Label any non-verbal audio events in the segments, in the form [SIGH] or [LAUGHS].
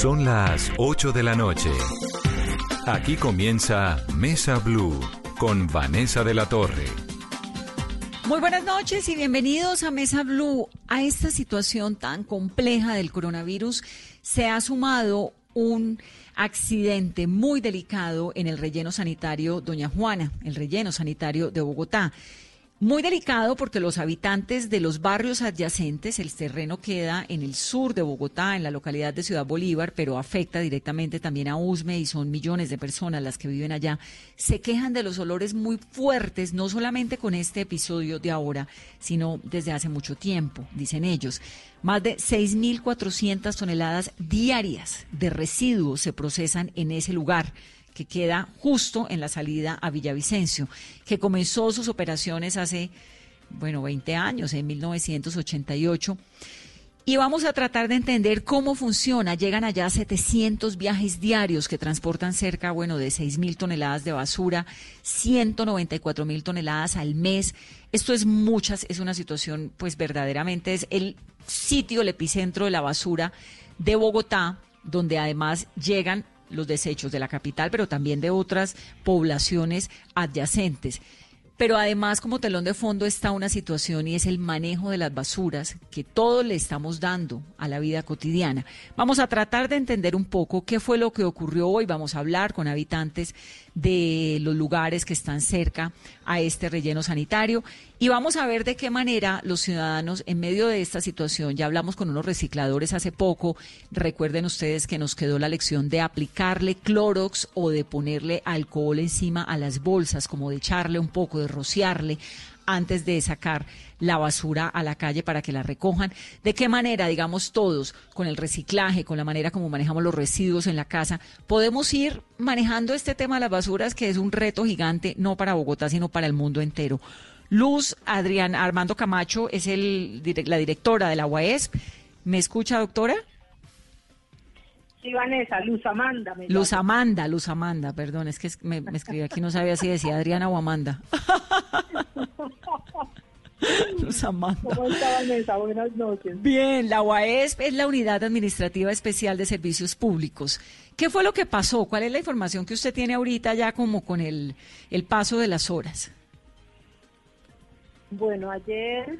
Son las 8 de la noche. Aquí comienza Mesa Blue con Vanessa de la Torre. Muy buenas noches y bienvenidos a Mesa Blue. A esta situación tan compleja del coronavirus se ha sumado un accidente muy delicado en el relleno sanitario Doña Juana, el relleno sanitario de Bogotá. Muy delicado porque los habitantes de los barrios adyacentes, el terreno queda en el sur de Bogotá, en la localidad de Ciudad Bolívar, pero afecta directamente también a Usme y son millones de personas las que viven allá, se quejan de los olores muy fuertes, no solamente con este episodio de ahora, sino desde hace mucho tiempo, dicen ellos. Más de 6.400 toneladas diarias de residuos se procesan en ese lugar que queda justo en la salida a Villavicencio, que comenzó sus operaciones hace, bueno, 20 años, en 1988. Y vamos a tratar de entender cómo funciona. Llegan allá 700 viajes diarios que transportan cerca, bueno, de 6 mil toneladas de basura, 194 mil toneladas al mes. Esto es muchas, es una situación, pues verdaderamente es el sitio, el epicentro de la basura de Bogotá, donde además llegan los desechos de la capital, pero también de otras poblaciones adyacentes. Pero además, como telón de fondo está una situación y es el manejo de las basuras que todos le estamos dando a la vida cotidiana. Vamos a tratar de entender un poco qué fue lo que ocurrió hoy. Vamos a hablar con habitantes de los lugares que están cerca a este relleno sanitario. Y vamos a ver de qué manera los ciudadanos en medio de esta situación, ya hablamos con unos recicladores hace poco, recuerden ustedes que nos quedó la lección de aplicarle clorox o de ponerle alcohol encima a las bolsas, como de echarle un poco, de rociarle antes de sacar la basura a la calle para que la recojan. ¿De qué manera, digamos todos, con el reciclaje, con la manera como manejamos los residuos en la casa, podemos ir manejando este tema de las basuras, que es un reto gigante, no para Bogotá, sino para el mundo entero? Luz Adrián Armando Camacho es el, la directora de la UAESP. ¿Me escucha, doctora? Sí, Vanessa, Luz Amanda. Luz Amanda, Luz Amanda, perdón, es que me, me escribí aquí, no sabía si decía Adriana o Amanda. [LAUGHS] [LAUGHS] Amanda. ¿Cómo está Vanessa? Buenas noches. Bien, la UAESP es la Unidad Administrativa Especial de Servicios Públicos. ¿Qué fue lo que pasó? ¿Cuál es la información que usted tiene ahorita ya como con el, el paso de las horas? Bueno, ayer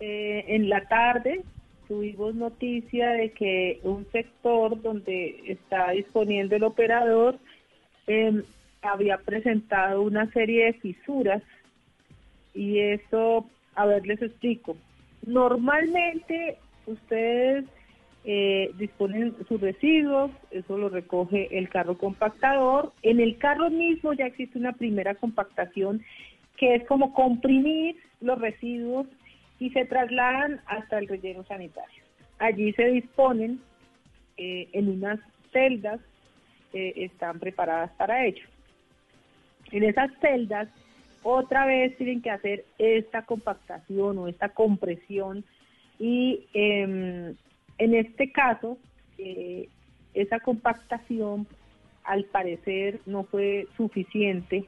eh, en la tarde tuvimos noticia de que un sector donde está disponiendo el operador eh, había presentado una serie de fisuras y eso, a ver, les explico. Normalmente ustedes eh, disponen sus residuos, eso lo recoge el carro compactador. En el carro mismo ya existe una primera compactación que es como comprimir los residuos y se trasladan hasta el relleno sanitario. Allí se disponen eh, en unas celdas que están preparadas para ello. En esas celdas otra vez tienen que hacer esta compactación o esta compresión. Y em, en este caso eh, esa compactación al parecer no fue suficiente.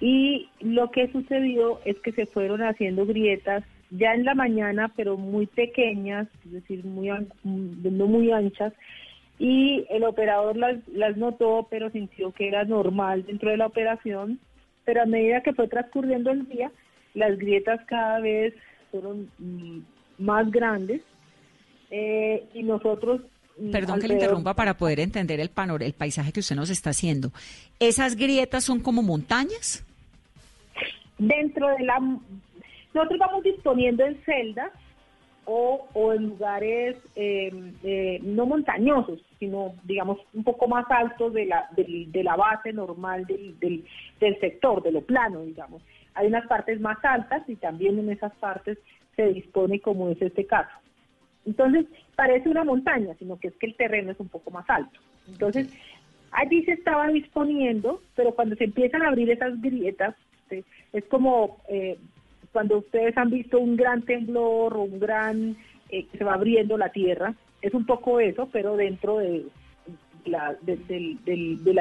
Y lo que sucedió es que se fueron haciendo grietas ya en la mañana, pero muy pequeñas, es decir, muy no muy anchas, y el operador las, las notó, pero sintió que era normal dentro de la operación, pero a medida que fue transcurriendo el día, las grietas cada vez fueron mm, más grandes eh, y nosotros mm, Perdón que le interrumpa para poder entender el panorama, el paisaje que usted nos está haciendo. ¿Esas grietas son como montañas? Dentro de la nosotros vamos disponiendo en celdas o, en lugares eh, eh, no montañosos, sino, digamos, un poco más altos de la, de, la base normal del, del, sector, de lo plano, digamos. Hay unas partes más altas y también en esas partes se dispone como es este caso. Entonces, parece una montaña, sino que es que el terreno es un poco más alto. Entonces, allí se estaba disponiendo, pero cuando se empiezan a abrir esas grietas, es como eh, cuando ustedes han visto un gran temblor o un gran eh, que se va abriendo la tierra, es un poco eso, pero dentro de la,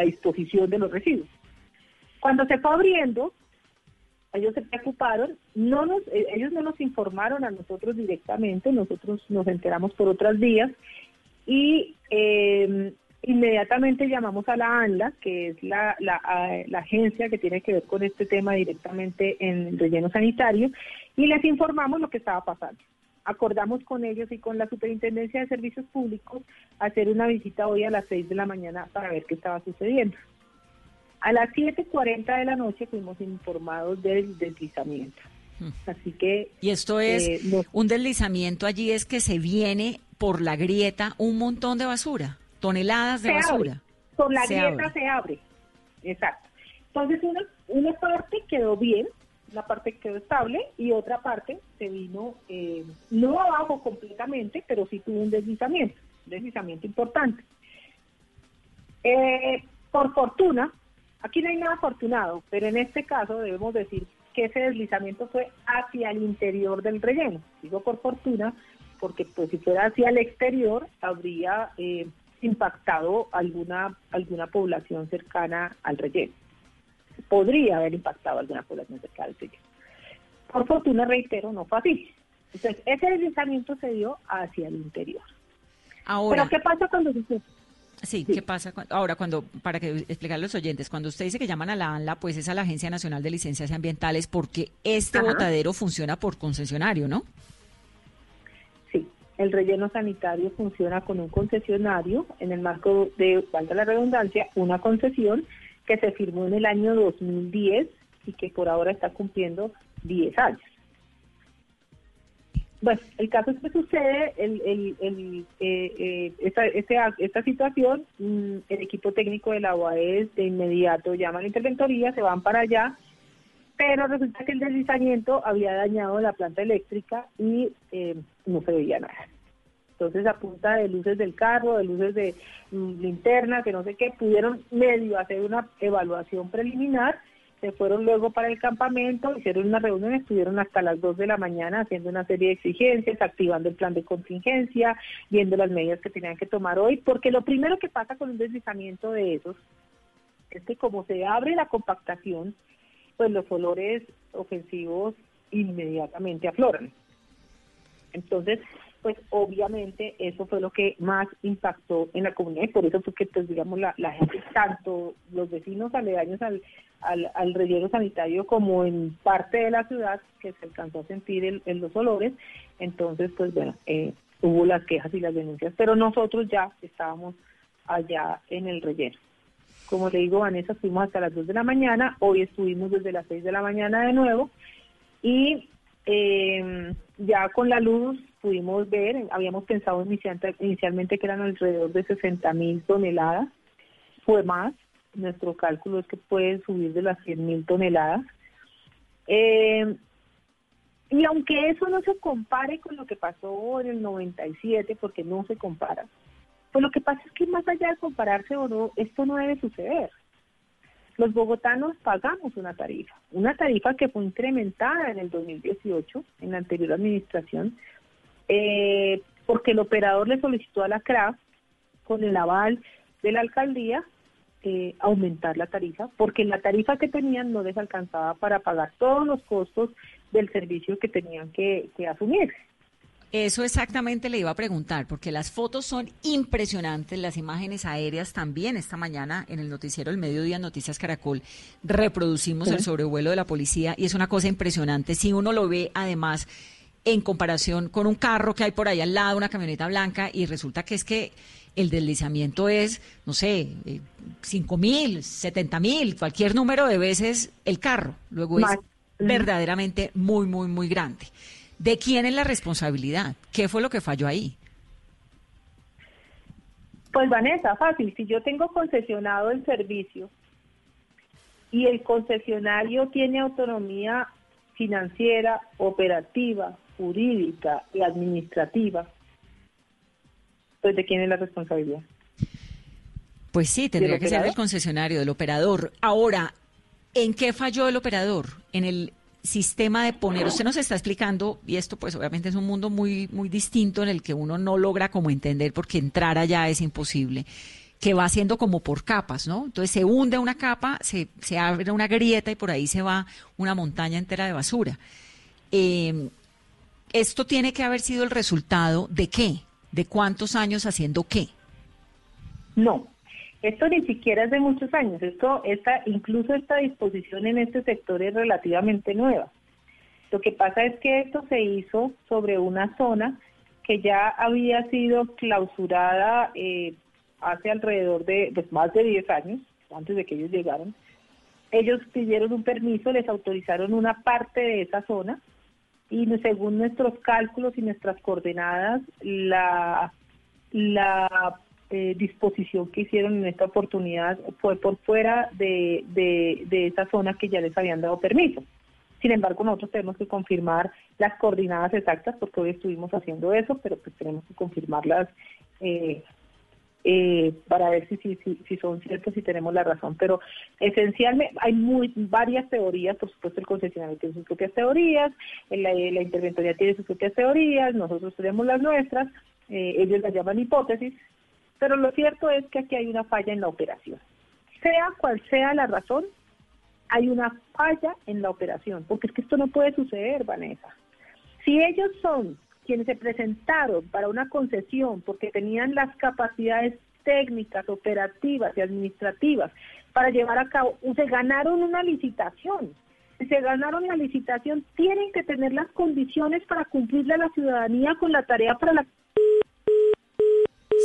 disposición de los residuos. Cuando se fue abriendo, ellos se preocuparon, no nos, eh, ellos no nos informaron a nosotros directamente, nosotros nos enteramos por otras vías y eh, inmediatamente llamamos a la ANLA, que es la, la, la, agencia que tiene que ver con este tema directamente en el relleno sanitario, y les informamos lo que estaba pasando. Acordamos con ellos y con la Superintendencia de Servicios Públicos hacer una visita hoy a las 6 de la mañana para ver qué estaba sucediendo. A las 7.40 de la noche fuimos informados del deslizamiento. Hmm. Así que... Y esto es, eh, un deslizamiento allí es que se viene por la grieta un montón de basura, toneladas de basura. Por la grieta se abre, exacto. Entonces una, una parte quedó bien, una parte quedó estable y otra parte se vino, eh, no abajo completamente, pero sí tuvo un deslizamiento, un deslizamiento importante. Eh, por fortuna, aquí no hay nada afortunado, pero en este caso debemos decir que ese deslizamiento fue hacia el interior del relleno. Digo por fortuna, porque pues si fuera hacia el exterior habría eh, impactado alguna alguna población cercana al relleno podría haber impactado alguna población cerca del sitio. Por fortuna, reitero, no fue así. Entonces, ese deslizamiento se dio hacia el interior. Ahora, Pero, ¿qué pasa cuando se Sí, ¿qué pasa? ahora, cuando, para que explicar a los oyentes, cuando usted dice que llaman a la ANLA, pues es a la Agencia Nacional de Licencias Ambientales, porque este botadero funciona por concesionario, ¿no? El relleno sanitario funciona con un concesionario, en el marco de, falta la redundancia, una concesión que se firmó en el año 2010 y que por ahora está cumpliendo 10 años. Bueno, el caso es que sucede el, el, eh, eh, esta, esta, situación, mm, el equipo técnico de la UAE de inmediato llama a la interventoría, se van para allá, pero resulta que el deslizamiento había dañado la planta eléctrica y eh, no se veía nada. Entonces, a punta de luces del carro, de luces de mm, linterna, que no sé qué, pudieron medio hacer una evaluación preliminar, se fueron luego para el campamento, hicieron una reunión, estuvieron hasta las 2 de la mañana haciendo una serie de exigencias, activando el plan de contingencia, viendo las medidas que tenían que tomar hoy, porque lo primero que pasa con un deslizamiento de esos es que como se abre la compactación, pues los olores ofensivos inmediatamente afloran. Entonces, pues obviamente eso fue lo que más impactó en la comunidad y por eso fue que pues digamos la, gente, tanto los vecinos aledaños al, al, relleno sanitario como en parte de la ciudad que se alcanzó a sentir en los olores, entonces pues bueno, eh, hubo las quejas y las denuncias, pero nosotros ya estábamos allá en el relleno. Como le digo, Vanessa, fuimos hasta las 2 de la mañana, hoy estuvimos desde las 6 de la mañana de nuevo y eh, ya con la luz pudimos ver, habíamos pensado inicialmente que eran alrededor de 60 mil toneladas, fue más, nuestro cálculo es que puede subir de las 100 mil toneladas. Eh, y aunque eso no se compare con lo que pasó en el 97, porque no se compara, pues lo que pasa es que más allá de compararse o no, esto no debe suceder. Los bogotanos pagamos una tarifa, una tarifa que fue incrementada en el 2018, en la anterior administración, eh, porque el operador le solicitó a la CRAF, con el aval de la alcaldía, eh, aumentar la tarifa, porque la tarifa que tenían no les alcanzaba para pagar todos los costos del servicio que tenían que, que asumir. Eso exactamente le iba a preguntar, porque las fotos son impresionantes, las imágenes aéreas también. Esta mañana en el noticiero El Mediodía Noticias Caracol reproducimos el sobrevuelo de la policía y es una cosa impresionante. Si uno lo ve además en comparación con un carro que hay por ahí al lado, una camioneta blanca, y resulta que es que el deslizamiento es, no sé, eh, cinco mil, setenta mil, cualquier número de veces el carro. Luego es verdaderamente muy, muy, muy grande. ¿De quién es la responsabilidad? ¿Qué fue lo que falló ahí? Pues Vanessa, fácil. Si yo tengo concesionado el servicio y el concesionario tiene autonomía financiera, operativa, jurídica y administrativa, pues ¿de quién es la responsabilidad? Pues sí, tendría que ser del concesionario, del operador. Ahora, ¿en qué falló el operador? En el sistema de poner, usted nos está explicando, y esto pues obviamente es un mundo muy, muy distinto en el que uno no logra como entender porque entrar allá es imposible, que va haciendo como por capas, ¿no? Entonces se hunde una capa, se, se abre una grieta y por ahí se va una montaña entera de basura. Eh, esto tiene que haber sido el resultado de qué, de cuántos años haciendo qué. No, Esto ni siquiera es de muchos años, esto, esta, incluso esta disposición en este sector es relativamente nueva. Lo que pasa es que esto se hizo sobre una zona que ya había sido clausurada eh, hace alrededor de pues, más de 10 años, antes de que ellos llegaron. Ellos pidieron un permiso, les autorizaron una parte de esa zona y según nuestros cálculos y nuestras coordenadas, la, la eh, disposición que hicieron en esta oportunidad fue por fuera de, de, de esa zona que ya les habían dado permiso. Sin embargo, nosotros tenemos que confirmar las coordinadas exactas porque hoy estuvimos haciendo eso, pero pues tenemos que confirmarlas eh, eh, para ver si, si, si, son ciertos y tenemos la razón. Pero esencialmente hay muy varias teorías, por supuesto el concesionario tiene sus propias teorías, la, la interventoría tiene sus propias teorías, nosotros tenemos las nuestras, eh, ellos las llaman hipótesis, pero lo cierto es que aquí hay una falla en la operación. Sea cual sea la razón, hay una falla en la operación, porque es que esto no puede suceder, Vanessa. Si ellos son quienes se presentaron para una concesión porque tenían las capacidades técnicas, operativas y administrativas para llevar a cabo, se ganaron una licitación. Si se ganaron la licitación, tienen que tener las condiciones para cumplirle a la ciudadanía con la tarea para la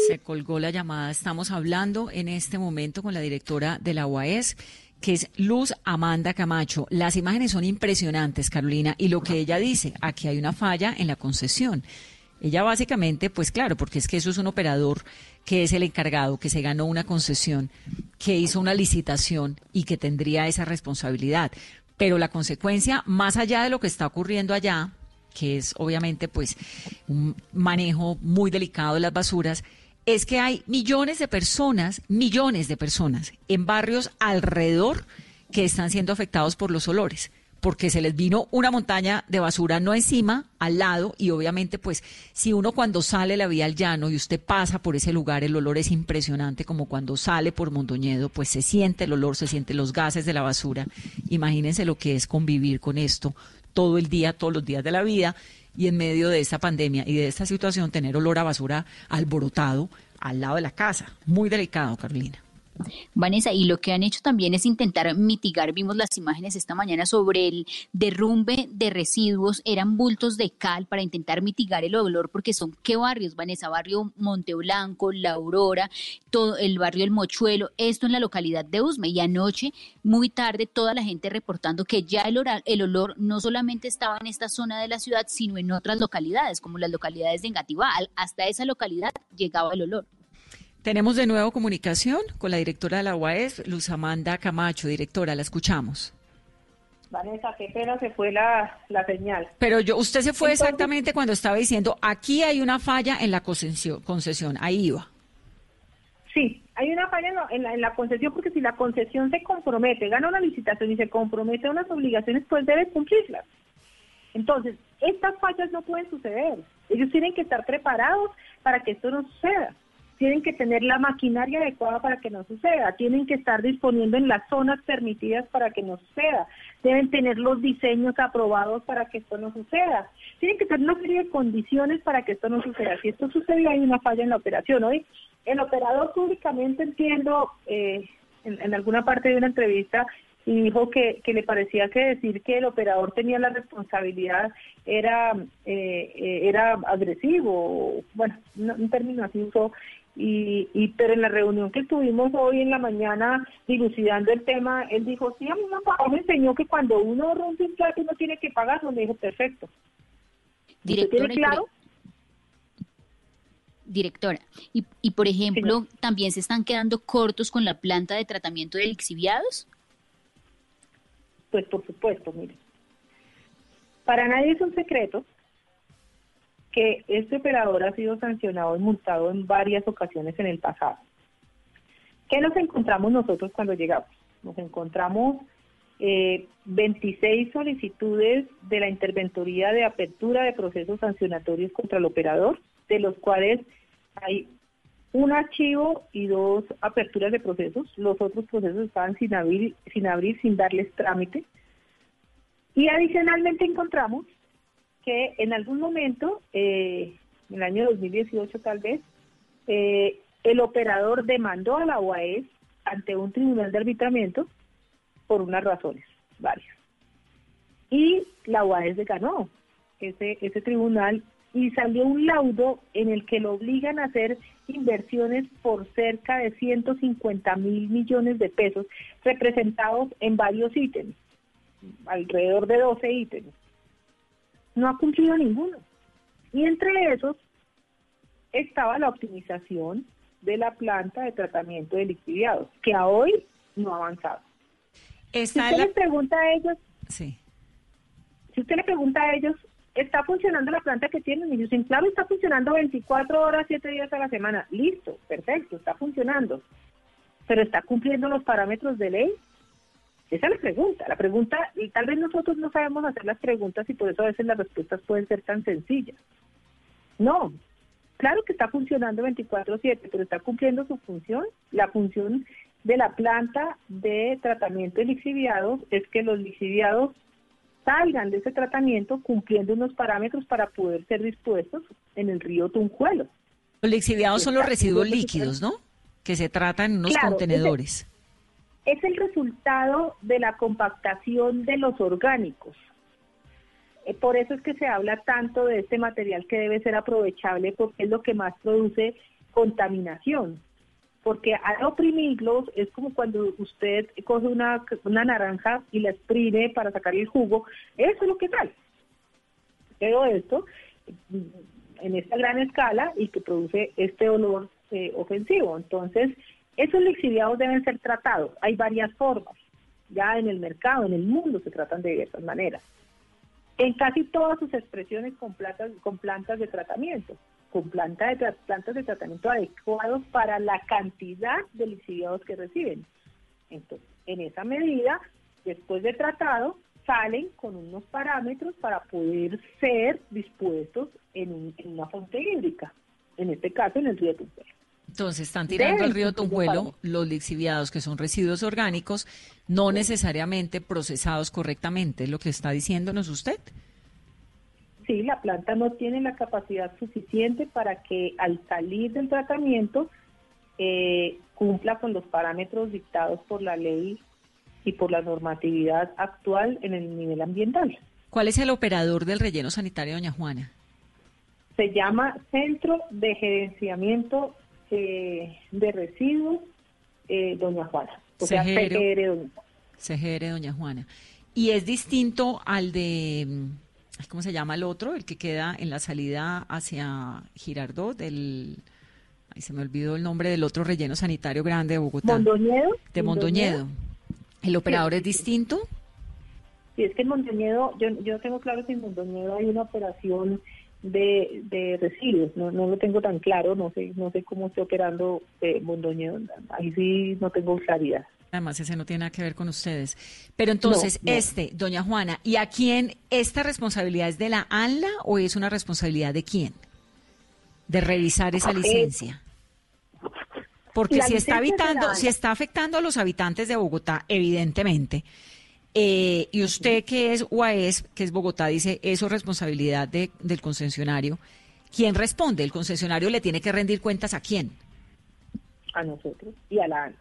se colgó la llamada. Estamos hablando en este momento con la directora de la UAS que es Luz Amanda Camacho. Las imágenes son impresionantes, Carolina, y lo que ella dice, aquí hay una falla en la concesión. Ella básicamente, pues claro, porque es que eso es un operador que es el encargado, que se ganó una concesión, que hizo una licitación y que tendría esa responsabilidad. Pero la consecuencia, más allá de lo que está ocurriendo allá, que es obviamente pues un manejo muy delicado de las basuras, es que hay millones de personas, millones de personas en barrios alrededor que están siendo afectados por los olores, porque se les vino una montaña de basura no encima, al lado, y obviamente pues si uno cuando sale la vía al llano y usted pasa por ese lugar, el olor es impresionante, como cuando sale por Mondoñedo, pues se siente el olor, se sienten los gases de la basura. Imagínense lo que es convivir con esto todo el día, todos los días de la vida y en medio de esta pandemia y de esta situación tener olor a basura alborotado al lado de la casa. Muy delicado, Carolina. Vanessa, y lo que han hecho también es intentar mitigar, vimos las imágenes esta mañana sobre el derrumbe de residuos, eran bultos de cal para intentar mitigar el olor, porque son qué barrios, Vanessa, barrio Monteblanco, La Aurora, todo el barrio El Mochuelo, esto en la localidad de Usme, y anoche, muy tarde, toda la gente reportando que ya el, el olor no solamente estaba en esta zona de la ciudad, sino en otras localidades, como las localidades de Engativá, hasta esa localidad llegaba el olor. Tenemos de nuevo comunicación con la directora de la UAS, Luz Amanda Camacho. Directora, la escuchamos. Vanessa, qué pena se fue la, señal. Pero yo, usted se fue exactamente cuando estaba diciendo, aquí hay una falla en la concesión, concesión. ahí iba. Sí, hay una falla en la, en la, concesión porque si la concesión se compromete, gana una licitación y se compromete a unas obligaciones, pues debe cumplirlas. Entonces, estas fallas no pueden suceder. Ellos tienen que estar preparados para que esto no suceda tienen que tener la maquinaria adecuada para que no suceda, tienen que estar disponiendo en las zonas permitidas para que no suceda, deben tener los diseños aprobados para que esto no suceda, tienen que tener una serie de condiciones para que esto no suceda. Si esto sucede hay una falla en la operación. Hoy el operador públicamente entiendo eh, en, alguna parte de una entrevista y dijo que, que, le parecía que decir que el operador tenía la responsabilidad era eh, eh, era agresivo, bueno, un, término así usó, y, y, pero en la reunión que tuvimos hoy en la mañana dilucidando el tema, él dijo, sí, a mí papá me enseñó que cuando uno rompe un plato uno tiene que pagarlo. Me dijo, perfecto. Directora, ¿Tiene claro? Directora, y, y por ejemplo, ¿también se están quedando cortos con la planta de tratamiento de lixiviados? Pues por supuesto, mire. Para nadie es un secreto que este operador ha sido sancionado y multado en varias ocasiones en el pasado. ¿Qué nos encontramos nosotros cuando llegamos? Nos encontramos eh, 26 solicitudes de la interventoría de apertura de procesos sancionatorios contra el operador, de los cuales hay un archivo y dos aperturas de procesos. Los otros procesos estaban sin abrir, sin, abrir, sin darles trámite. Y adicionalmente encontramos que en algún momento, eh, en el año 2018 tal vez, eh, el operador demandó a la UAS ante un tribunal de arbitramiento por unas razones, varias. Y la UAS ganó ese tribunal y salió un laudo en el que lo obligan a hacer inversiones por cerca de 150 mil millones de pesos representados en varios ítems, alrededor de 12 ítems. No ha cumplido ninguno. Y entre esos estaba la optimización de la planta de tratamiento de lixiviados, que a hoy no ha avanzado. si usted le pregunta a ellos, sí. si usted le pregunta a ellos, ¿está funcionando la planta que tienen? Y dicen, claro, está funcionando 24 horas, 7 días a la semana. Listo, perfecto, está funcionando. Pero ¿está cumpliendo los parámetros de ley? Esa es la pregunta. La pregunta, y tal vez nosotros no sabemos hacer las preguntas y por eso a veces las respuestas pueden ser tan sencillas. No, claro que está funcionando 24/7, pero está cumpliendo su función. La función de la planta de tratamiento de lixiviados es que los lixiviados salgan de ese tratamiento cumpliendo unos parámetros para poder ser dispuestos en el río Tunjuelo. Los lixiviados son los residuos líquidos, ¿no? Que se tratan en unos contenedores. Es el resultado de la compactación de los orgánicos. Eh, por eso es que se habla tanto de este material que debe ser aprovechable porque es lo que más produce contaminación. Porque al oprimirlos es como cuando usted coge una, una naranja y la exprime para sacar el jugo, eso es lo que sale. Pero esto mm, en esta gran escala y que produce este olor eh, ofensivo. Entonces, esos lixiviados deben ser tratados. Hay varias formas. Ya en el mercado, en el mundo, se tratan de diversas maneras en casi todas sus expresiones con plantas, de tratamiento, con plantas de, plantas de tratamiento adecuados para la cantidad de lixiviados que reciben. Entonces, en esa medida, después de tratado, salen con unos parámetros para poder ser dispuestos en, una fuente hídrica, en este caso en el río Tunjuelo. Entonces están tirando al río Tunjuelo los lixiviados, que son residuos orgánicos, no necesariamente procesados correctamente, es lo que está diciéndonos usted. Sí, la planta no tiene la capacidad suficiente para que al salir del tratamiento eh, cumpla con los parámetros dictados por la ley y por la normatividad actual en el nivel ambiental. ¿Cuál es el operador del relleno sanitario, doña Juana? Se llama Centro de Gerenciamiento eh, de Residuos, eh, doña Juana. O sea, CGR, doña Juana. CGR, doña Juana. Y es distinto al de, mm, ¿cómo se llama el otro? El que queda en la salida hacia Girardot, del... Ahí se me olvidó el nombre del otro relleno sanitario grande de Bogotá. ¿Mondoñedo? De Mondoñedo. ¿El operador es distinto? Sí, es que en Mondoñedo, yo, yo tengo claro que en Mondoñedo hay una operación de, de residuos, no, no lo tengo tan claro, no sé, no sé cómo está operando eh, Mondoñedo, ahí sí no tengo claridad. Además, ese no tiene nada que ver con ustedes. Pero entonces, este, doña Juana, ¿y a quién esta responsabilidad es de la ANLA o es una responsabilidad de quién? De revisar esa licencia. Porque si está, habitando, si está afectando a los habitantes de Bogotá, evidentemente, eh, y usted que es UAES, que es Bogotá, dice, eso es responsabilidad de, del concesionario. ¿Quién responde? ¿El concesionario le tiene que rendir cuentas a quién? A nosotros y a la ANLA.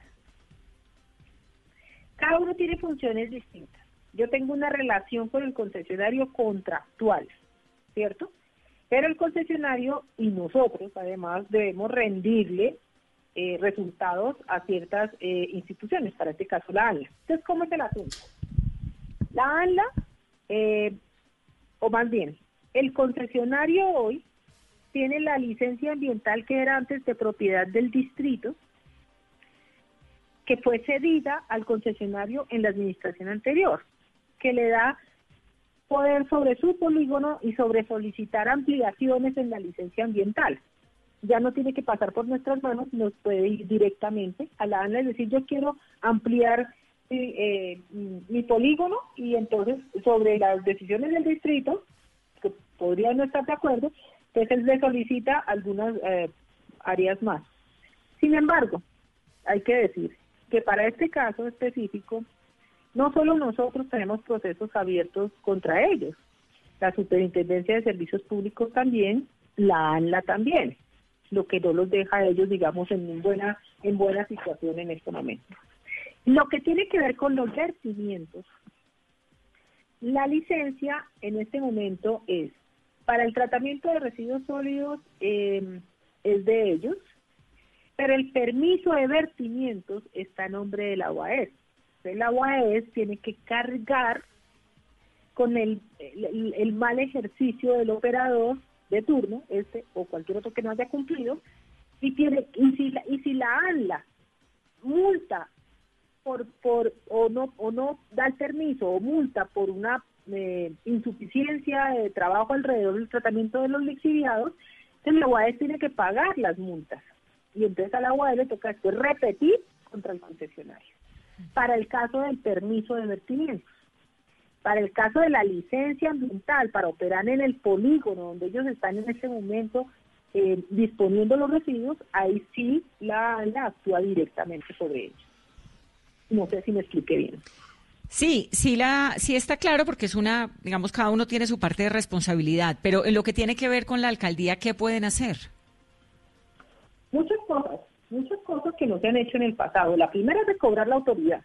Cada uno tiene funciones distintas. Yo tengo una relación con el concesionario contractual, ¿cierto? Pero el concesionario y nosotros además debemos rendirle eh, resultados a ciertas eh, instituciones, para este caso la ANLA. Entonces, ¿cómo es el asunto? La ANLA, eh, o más bien, el concesionario hoy tiene la licencia ambiental que era antes de propiedad del distrito, que fue cedida al concesionario en la administración anterior, que le da poder sobre su polígono y sobre solicitar ampliaciones en la licencia ambiental. Ya no tiene que pasar por nuestras manos, nos puede ir directamente a la ANLA y decir yo quiero ampliar eh, mi polígono y entonces sobre las decisiones del distrito, que podría no estar de acuerdo, entonces él le solicita algunas eh, áreas más. Sin embargo, hay que decir que para este caso específico, no solo nosotros tenemos procesos abiertos contra ellos, la Superintendencia de Servicios Públicos también, la ANLA también. lo que no los deja a ellos, digamos, en buena, en buena situación en este momento. Lo que tiene que ver con los vertimientos, la licencia en este momento es para el tratamiento de residuos sólidos eh, es de ellos, pero el permiso de vertimientos está a nombre de la UAS. La UAS tiene que cargar con el, mal ejercicio del operador de turno, este o cualquier otro que no haya cumplido, y tiene y si y si la ANLA multa por por o no o no da el permiso o multa por una eh, insuficiencia de trabajo alrededor del tratamiento de los lixiviados, entonces la UAS tiene que pagar las multas y entonces a la UAE le toca después repetir contra el concesionario. Para el caso del permiso de vertimiento, para el caso de la licencia ambiental para operar en el polígono donde ellos están en este momento eh, disponiendo los residuos, ahí sí la, la actúa directamente sobre ellos. No sé si me expliqué bien. Sí, sí, la, sí está claro porque es una, digamos, cada uno tiene su parte de responsabilidad, pero en lo que tiene que ver con la alcaldía, ¿qué pueden hacer? Muchas cosas, muchas cosas que no se han hecho en el pasado. La primera es recobrar la autoridad.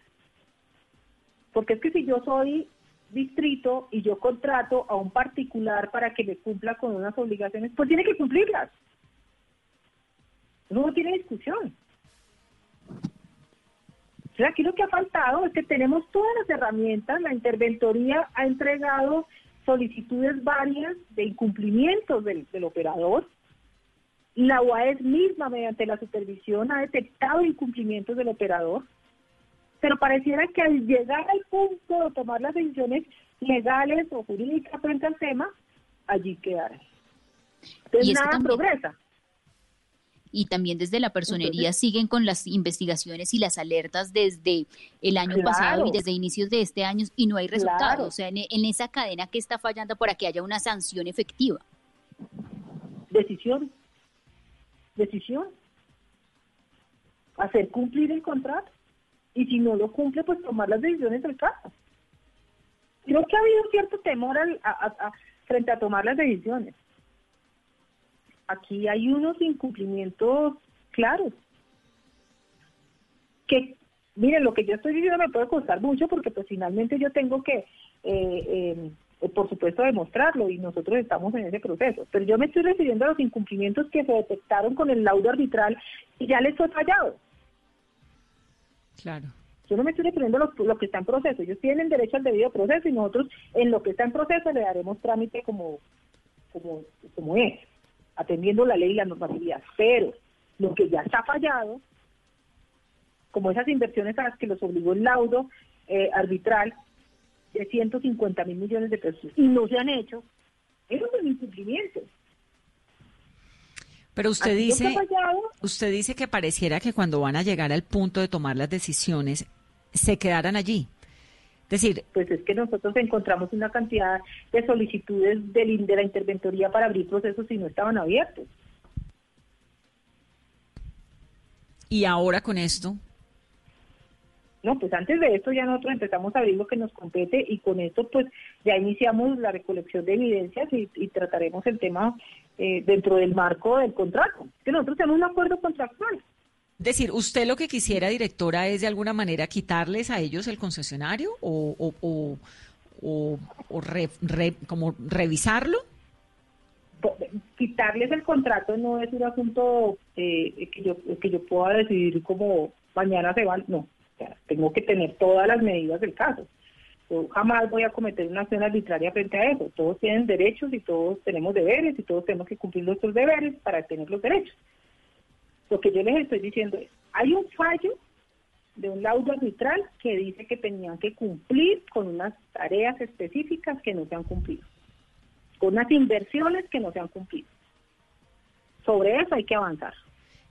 Porque es que si yo soy distrito y yo contrato a un particular para que me cumpla con unas obligaciones, pues tiene que cumplirlas. No tiene discusión. O sea, aquí lo que ha faltado es que tenemos todas las herramientas, la interventoría ha entregado solicitudes varias de incumplimientos del, del operador, la UAES misma, mediante la supervisión, ha detectado incumplimientos del operador, pero pareciera que al llegar al punto de tomar las decisiones legales o jurídicas frente al tema, allí quedará. Entonces nada progresa. Y también desde la personería siguen con las investigaciones y las alertas desde el año pasado y desde inicios de este año y no hay resultados. O sea, en, en esa cadena que está fallando para que haya una sanción efectiva. Decisión decisión. Hacer cumplir el contrato. Y si no lo cumple, pues tomar las decisiones del caso. Creo que ha habido cierto temor frente a tomar las decisiones. Aquí hay unos incumplimientos claros. Que, miren, lo que yo estoy diciendo me puede costar mucho porque pues finalmente yo tengo que... Eh, eh, eh, por supuesto demostrarlo y nosotros estamos en ese proceso. Pero yo me estoy refiriendo a los incumplimientos que se detectaron con el laudo arbitral y ya les fue fallado. Claro. Yo no me estoy refiriendo a lo, que está en proceso. Ellos tienen derecho al debido proceso y nosotros en lo que está en proceso le daremos trámite como, como, como es, atendiendo la ley y la normatividad. Pero lo que ya está fallado, como esas inversiones a las que los obligó el laudo eh, arbitral, de 150 mil millones de pesos y no se han hecho, eso es un incumplimiento. Pero usted dice, usted dice que pareciera que cuando van a llegar al punto de tomar las decisiones, se quedaran allí. Decir, pues es que nosotros encontramos una cantidad de solicitudes de, de la interventoría para abrir procesos y no estaban abiertos. Y ahora con esto, no, pues antes de esto ya nosotros empezamos a abrir lo que nos compete y con esto pues ya iniciamos la recolección de evidencias y, trataremos el tema eh, dentro del marco del contrato. Que nosotros tenemos un acuerdo contractual. Decir, ¿usted lo que quisiera, directora, es de alguna manera quitarles a ellos el concesionario o, o, o, como revisarlo? Quitarles el contrato no es un asunto eh, que yo que yo pueda decidir como mañana se van, no tengo que tener todas las medidas del caso. Yo jamás voy a cometer una acción arbitraria frente a eso. Todos tienen derechos y todos tenemos deberes y todos tenemos que cumplir nuestros deberes para tener los derechos. Lo que yo les estoy diciendo es, hay un fallo de un laudo arbitral que dice que tenían que cumplir con unas tareas específicas que no se han cumplido, con unas inversiones que no se han cumplido. Sobre eso hay que avanzar.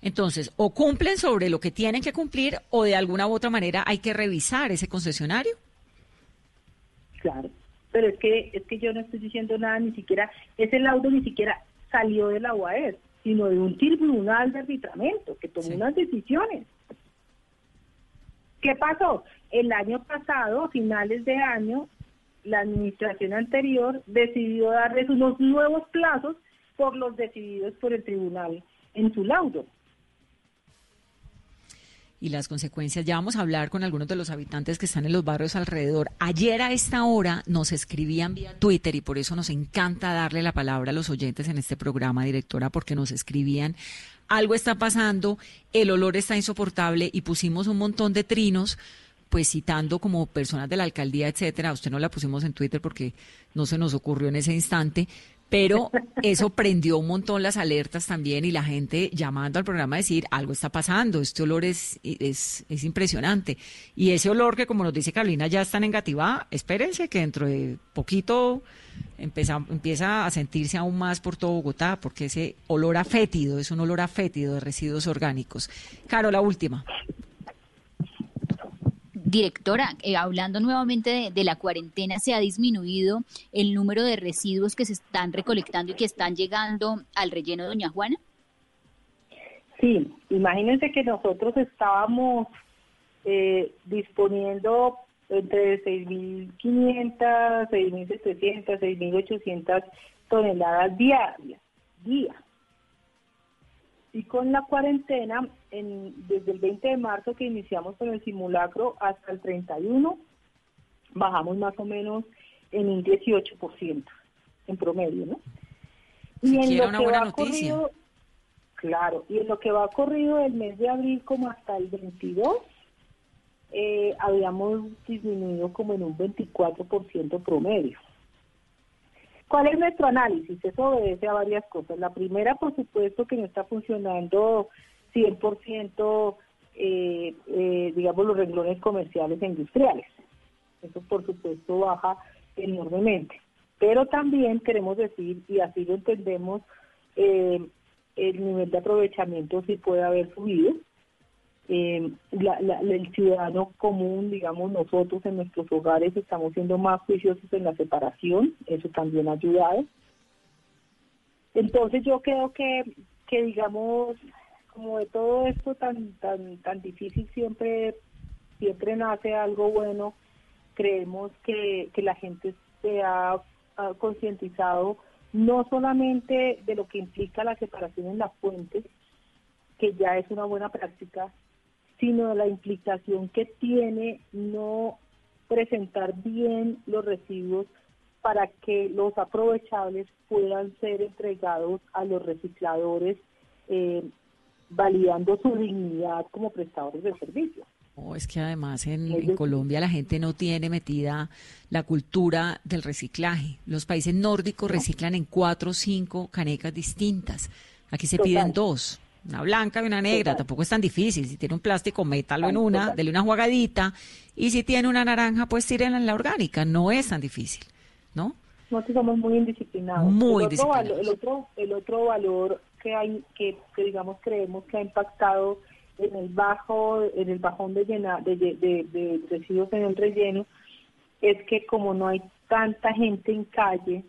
Entonces, o cumplen sobre lo que tienen que cumplir o de alguna u otra manera hay que revisar ese concesionario. Claro, pero es que es que yo no estoy diciendo nada, ni siquiera ese laudo ni siquiera salió de la UAE, sino de un tribunal de arbitramiento que tomó unas decisiones. ¿Qué pasó? El año pasado, a finales de año, la administración anterior decidió darles unos nuevos plazos por los decididos por el tribunal en su laudo y las consecuencias. Ya vamos a hablar con algunos de los habitantes que están en los barrios alrededor. Ayer a esta hora nos escribían vía Twitter y por eso nos encanta darle la palabra a los oyentes en este programa, directora, porque nos escribían algo está pasando, el olor está insoportable y pusimos un montón de trinos pues citando como personas de la alcaldía, etcétera. usted no la pusimos en Twitter porque no se nos ocurrió en ese instante, pero eso prendió un montón las alertas también y la gente llamando al programa a decir algo está pasando, este olor es, es, es impresionante. Y ese olor que como nos dice Carolina ya está negativa, espérense que dentro de poquito empieza, empieza a sentirse aún más por todo Bogotá, porque ese olor a fétido es un olor a fétido de residuos orgánicos. Caro, la última. Directora, eh, hablando nuevamente de, la cuarentena, ¿se ha disminuido el número de residuos que se están recolectando y que están llegando al relleno Doña Juana? Sí, imagínense que nosotros estábamos eh, disponiendo entre 6.500, 6.700, 6.800 toneladas diarias, día. Y con la cuarentena, en, desde el 20 de marzo que iniciamos con el simulacro hasta el 31, bajamos más o menos en un 18% en promedio, ¿no? Y en lo que va corrido, claro, y en lo que va corrido del mes de abril como hasta el 22, eh, habíamos disminuido como en un 24% promedio. ¿Cuál es nuestro análisis? Eso obedece a varias cosas. La primera, por supuesto, que no está funcionando 100%, eh, eh, digamos, los renglones comerciales e industriales. Eso, por supuesto, baja enormemente. Pero también queremos decir, y así lo entendemos, eh, el nivel de aprovechamiento sí puede haber subido eh, el ciudadano común, digamos nosotros en nuestros hogares estamos siendo más juiciosos en la separación, eso también ha ayudado. Entonces yo creo que, que digamos, como de todo esto tan, tan, tan difícil siempre, siempre nace algo bueno, creemos que, que la gente se ha, ha concientizado no solamente de lo que implica la separación en las fuentes, que ya es una buena práctica, sino la implicación que tiene no presentar bien los residuos para que los aprovechables puedan ser entregados a los recicladores, eh, validando su dignidad como prestadores de servicios. Oh, es que además en, Colombia la gente no tiene metida la cultura del reciclaje. Los países nórdicos reciclan en cuatro o cinco canecas distintas. Aquí se piden dos una blanca y una negra, tampoco es tan difícil. Si tiene un plástico, métalo en una, dele una jugadita. Y si tiene una naranja, pues tírenla en la orgánica. No es tan difícil, ¿no? Nosotros somos muy indisciplinados. Muy el otro, Valor, el, otro, el otro valor que hay, que, digamos creemos que ha impactado en el bajo, en el bajón de, llena, de, de, de residuos en el relleno, es que como no hay tanta gente en calle,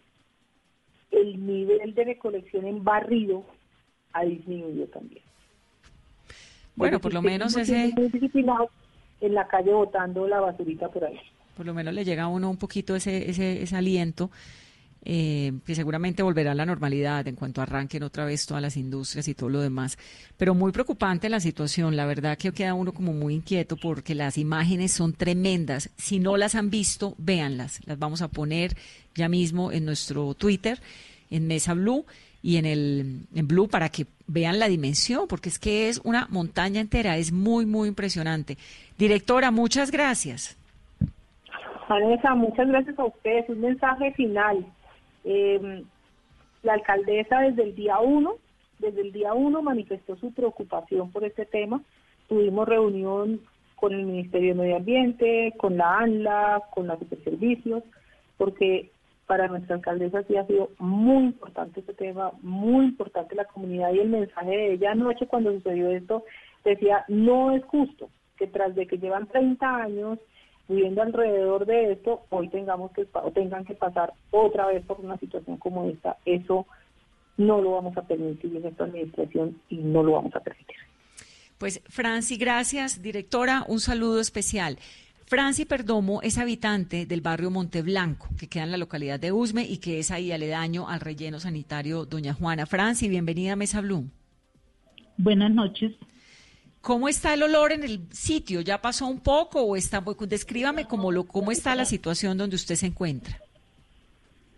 el nivel de recolección en barrido ha disminuido también. Bueno, por lo menos ese... en la calle botando la basurita por ahí. Por lo menos le llega a uno un poquito ese, ese, ese aliento. Eh, que seguramente volverá a la normalidad en cuanto arranquen otra vez todas las industrias y todo lo demás. Pero muy preocupante la situación, la verdad que queda uno como muy inquieto porque las imágenes son tremendas. Si no las han visto, véanlas. Las vamos a poner ya mismo en nuestro Twitter, en Mesa Blue y en el en Blue para que vean la dimensión, porque es que es una montaña entera, es muy, muy impresionante. Directora, muchas gracias. Vanessa, muchas gracias a ustedes. Un mensaje final. Em, la alcaldesa desde el día uno, desde el día uno manifestó su preocupación por este tema. Tuvimos reunión con el Ministerio de Medio Ambiente, con la ANLA, con la Superservicios, porque para nuestra alcaldesa sí ha sido muy importante este tema, muy importante la comunidad y el mensaje de ella anoche cuando sucedió esto decía, no es justo que tras de que llevan 30 años viviendo alrededor de esto, hoy tengamos que o tengan que pasar otra vez por una situación como esta. Eso no lo vamos a permitir en esta administración y no lo vamos a permitir. Pues Franci, gracias, directora, un saludo especial. Franci Perdomo es habitante del barrio Monteblanco, que queda en la localidad de Usme y que es ahí aledaño al relleno sanitario Doña Juana. Franci, bienvenida a Mesa Blue. Buenas noches. ¿Cómo está el olor en el sitio? ¿Ya pasó un poco o está descríbame cómo lo cómo está la situación donde usted se encuentra?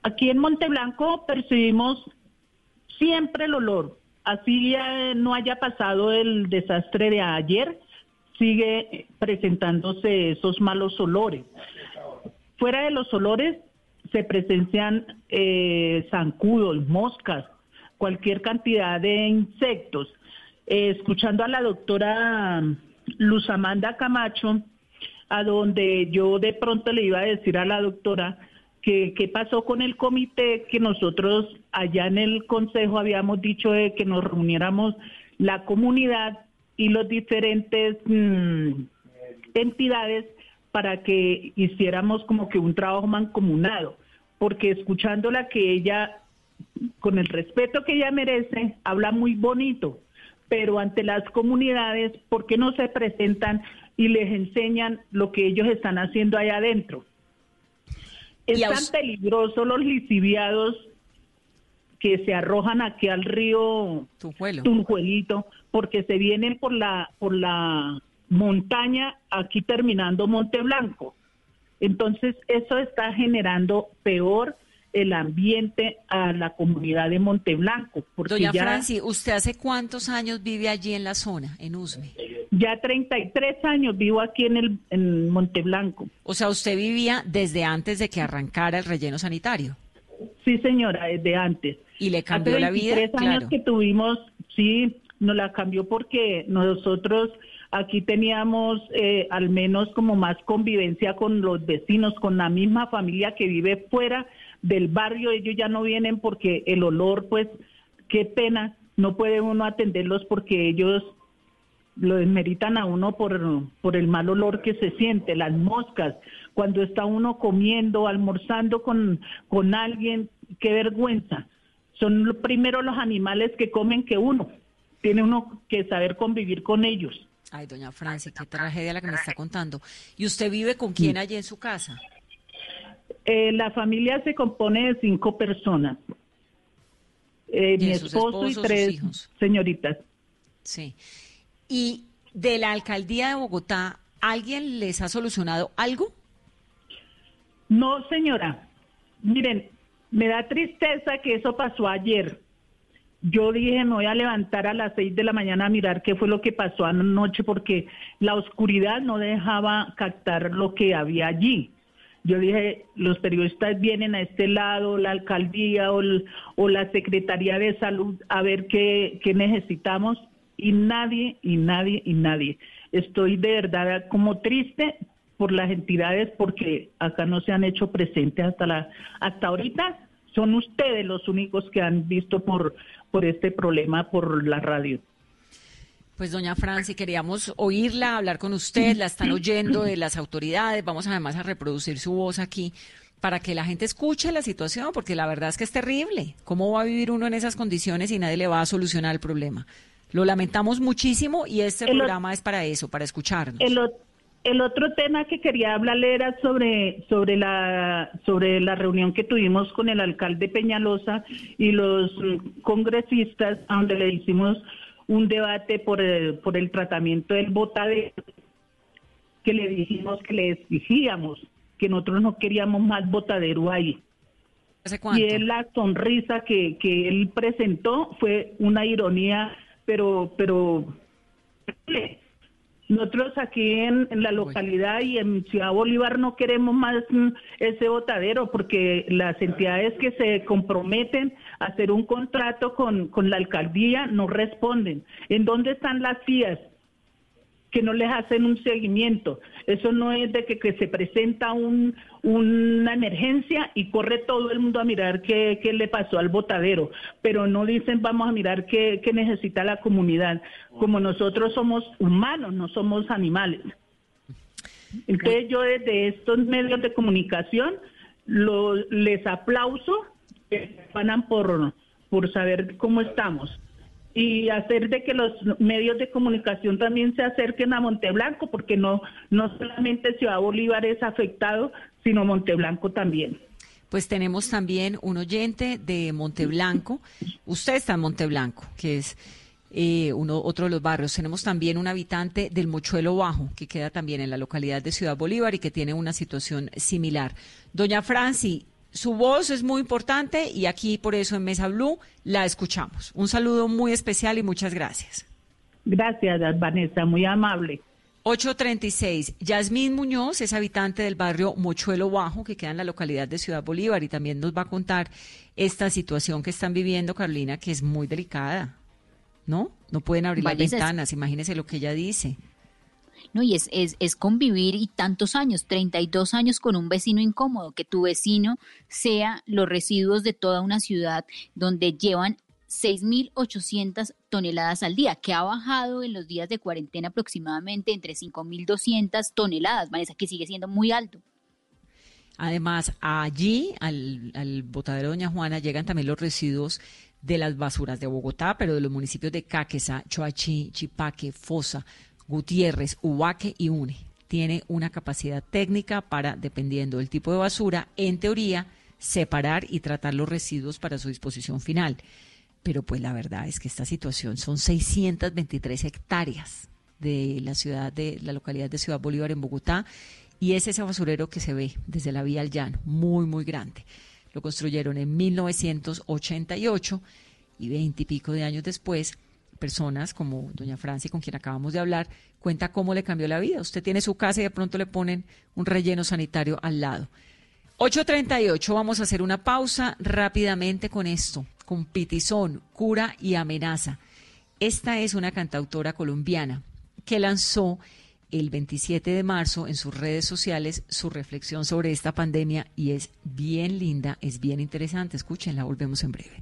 Aquí en Monteblanco percibimos siempre el olor. Así no haya pasado el desastre de ayer, sigue presentándose esos malos olores. Fuera de los olores se presencian eh, zancudos, moscas, cualquier cantidad de insectos. Eh, escuchando a la doctora Luz Amanda Camacho, a donde yo de pronto le iba a decir a la doctora que qué pasó con el comité que nosotros allá en el consejo habíamos dicho de que nos reuniéramos la comunidad y los diferentes mm, entidades para que hiciéramos como que un trabajo mancomunado, porque escuchándola que ella con el respeto que ella merece, habla muy bonito, pero ante las comunidades, ¿por qué no se presentan y les enseñan lo que ellos están haciendo allá adentro? Es tan peligroso los liciviados que se arrojan aquí al río Tunjuelito, porque se vienen por la, por la montaña aquí terminando Monte Blanco. Entonces, eso está generando peor el ambiente a la comunidad de Monteblanco. Porque Doña Franci, ¿usted hace cuántos años vive allí en la zona, en Usme? Ya 33 años vivo aquí en, el, en Monteblanco. O sea, ¿usted vivía desde antes de que arrancara el relleno sanitario? Sí, señora, desde antes. ¿Y le cambió la vida? Tres años que tuvimos, sí, nos la cambió porque nosotros aquí teníamos eh, al menos como más convivencia con los vecinos, con la misma familia que vive fuera del barrio, ellos ya no vienen porque el olor, pues, qué pena, no puede uno atenderlos porque ellos lo desmeritan a uno por, por el mal olor que se siente, las moscas, cuando está uno comiendo, almorzando con, con alguien, qué vergüenza. Son primero los animales que comen que uno. Tiene uno que saber convivir con ellos. Ay, doña Francia, qué tragedia la que me está contando. ¿Y usted vive con quién allí en su casa? Eh, la familia se compone de cinco personas. Eh, mi esposo y tres señoritas. Sí. ¿Y de la alcaldía de Bogotá, alguien les ha solucionado algo? No, señora. Miren, me da tristeza que eso pasó ayer. Yo dije, me voy a levantar a las seis de la mañana a mirar qué fue lo que pasó anoche, porque la oscuridad no dejaba captar lo que había allí. Yo dije, los periodistas vienen a este lado, la alcaldía o, la Secretaría de Salud a ver qué, necesitamos y nadie, y nadie, y nadie. Estoy de verdad como triste por las entidades porque acá no se han hecho presentes hasta la hasta ahorita son ustedes los únicos que han visto por por este problema por la radio. Pues doña Franci, queríamos oírla, hablar con usted, la están oyendo de las autoridades, vamos además a reproducir su voz aquí para que la gente escuche la situación, porque la verdad es que es terrible. ¿Cómo va a vivir uno en esas condiciones y nadie le va a solucionar el problema? Lo lamentamos muchísimo y este programa es para eso, para escucharnos. El, otro tema que quería hablarle era sobre, sobre, la, sobre la reunión que tuvimos con el alcalde Peñalosa y los congresistas, donde le hicimos un debate por el, por el tratamiento del botadero, que le dijimos que le exigíamos que nosotros no queríamos más botadero ahí. Y él, la sonrisa que, que él presentó fue una ironía, pero, pero nosotros aquí en, la localidad y en Ciudad Bolívar no queremos más mm, ese botadero porque las entidades que se comprometen a hacer un contrato con, con la alcaldía no responden. ¿En dónde están las CIAs? que no les hacen un seguimiento. Eso no es de que, se presenta un, una emergencia y corre todo el mundo a mirar qué, le pasó al botadero, pero no dicen vamos a mirar qué, necesita la comunidad. Como nosotros somos humanos, no somos animales. Entonces yo desde estos medios de comunicación lo, les aplauso que por, por saber cómo estamos y hacer de que los medios de comunicación también se acerquen a Monteblanco, porque no, no solamente Ciudad Bolívar es afectado, sino Monteblanco también. Pues tenemos también un oyente de Monteblanco, usted está en Monteblanco, que es eh, uno, otro de los barrios. Tenemos también un habitante del Mochuelo Bajo, que queda también en la localidad de Ciudad Bolívar y que tiene una situación similar. Doña Franci, su voz es muy importante y aquí por eso en Mesa Blue la escuchamos. Un saludo muy especial y muchas gracias. Gracias, Vanessa, muy amable. 836. Yasmín Muñoz es habitante del barrio Mochuelo Bajo, que queda en la localidad de Ciudad Bolívar, y también nos va a contar esta situación que están viviendo, Carolina, que es muy delicada. ¿No? No pueden abrir las ventanas, imagínese lo que ella dice. No, y es, es, es convivir y tantos años, 32 años con un vecino incómodo, que tu vecino sea los residuos de toda una ciudad donde llevan 6.800 toneladas al día, que ha bajado en los días de cuarentena aproximadamente entre 5.200 toneladas, Vanessa, que sigue siendo muy alto. Además, allí, al, al botadero Doña Juana, llegan también los residuos de las basuras de Bogotá, pero de los municipios de Caquesa, Choachí, Chipaque, Fosa, Gutiérrez, Ubaque y Une. Tiene una capacidad técnica para, dependiendo del tipo de basura, en teoría, separar y tratar los residuos para su disposición final pero pues la verdad es que esta situación son 623 hectáreas de la ciudad de la localidad de Ciudad Bolívar en Bogotá y es ese basurero que se ve desde la vía al llano, muy muy grande. Lo construyeron en 1988 y veinte y pico de años después, personas como doña Francia, con quien acabamos de hablar, cuenta cómo le cambió la vida. Usted tiene su casa y de pronto le ponen un relleno sanitario al lado. 8.38, vamos a hacer una pausa rápidamente con esto con Pitizón, Cura y Amenaza. Esta es una cantautora colombiana que lanzó el 27 de marzo en sus redes sociales su reflexión sobre esta pandemia y es bien linda, es bien interesante. Escúchenla, volvemos en breve.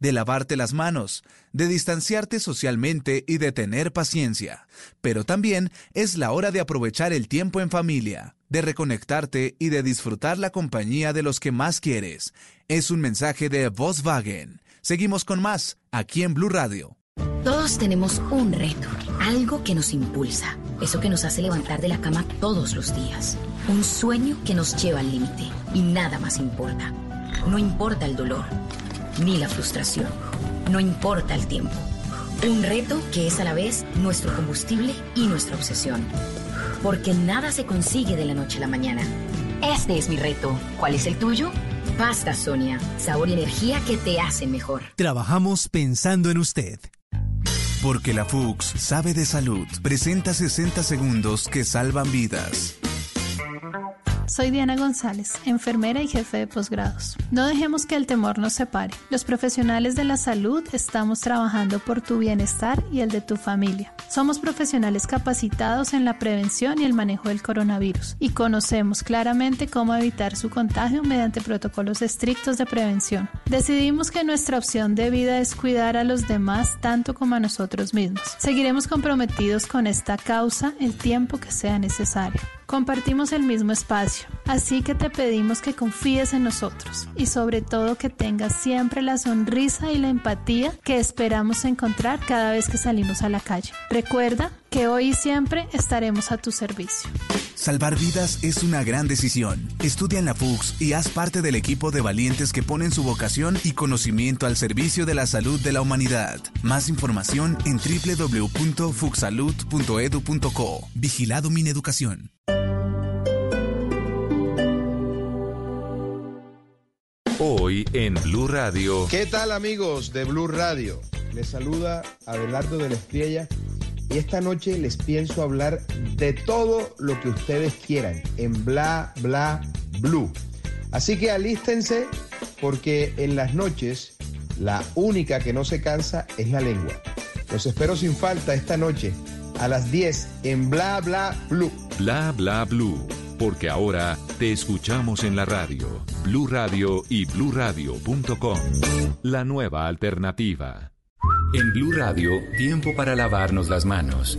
de lavarte las manos, de distanciarte socialmente y de tener paciencia. Pero también es la hora de aprovechar el tiempo en familia, de reconectarte y de disfrutar la compañía de los que más quieres. Es un mensaje de Volkswagen. Seguimos con más aquí en Blue Radio. Todos tenemos un reto, algo que nos impulsa, eso que nos hace levantar de la cama todos los días, un sueño que nos lleva al límite y nada más importa. No importa el dolor, ni la frustración, no importa el tiempo. Un reto que es a la vez nuestro combustible y nuestra obsesión. Porque nada se consigue de la noche a la mañana. Este es mi reto. ¿Cuál es el tuyo? Pasta Sonia, sabor y energía que te hacen mejor. Trabajamos pensando en usted. Porque la FUX sabe de salud. Presenta 60 segundos que salvan vidas. Soy Diana González, enfermera y jefe de posgrados. No dejemos que el temor nos separe. Los profesionales de la salud estamos trabajando por tu bienestar y el de tu familia. Somos profesionales capacitados en la prevención y el manejo del coronavirus y conocemos claramente cómo evitar su contagio mediante protocolos estrictos de prevención. Decidimos que nuestra opción de vida es cuidar a los demás tanto como a nosotros mismos. Seguiremos comprometidos con esta causa el tiempo que sea necesario. Compartimos el mismo espacio, así que te pedimos que confíes en nosotros y sobre todo que tengas siempre la sonrisa y la empatía que esperamos encontrar cada vez que salimos a la calle. Recuerda que hoy y siempre estaremos a tu servicio. Salvar vidas es una gran decisión. Estudia en la FUX y haz parte del equipo de valientes que ponen su vocación y conocimiento al servicio de la salud de la humanidad. Más información en www.fuxsalud.edu.co. Vigilado Mineducación. Hoy en Blue Radio. ¿Qué tal amigos de Blue Radio? Les saluda Abelardo de la Espriella y esta noche les pienso hablar de todo lo que ustedes quieran en Bla Bla Blue. Así que alístense porque en las noches la única que no se cansa es la lengua. Los espero sin falta esta noche a las 10 en Bla Bla Blue. Bla Bla Blue porque ahora te escuchamos en la radio, Blue Radio y bluradio.com. La nueva alternativa. En Blue Radio, tiempo para lavarnos las manos.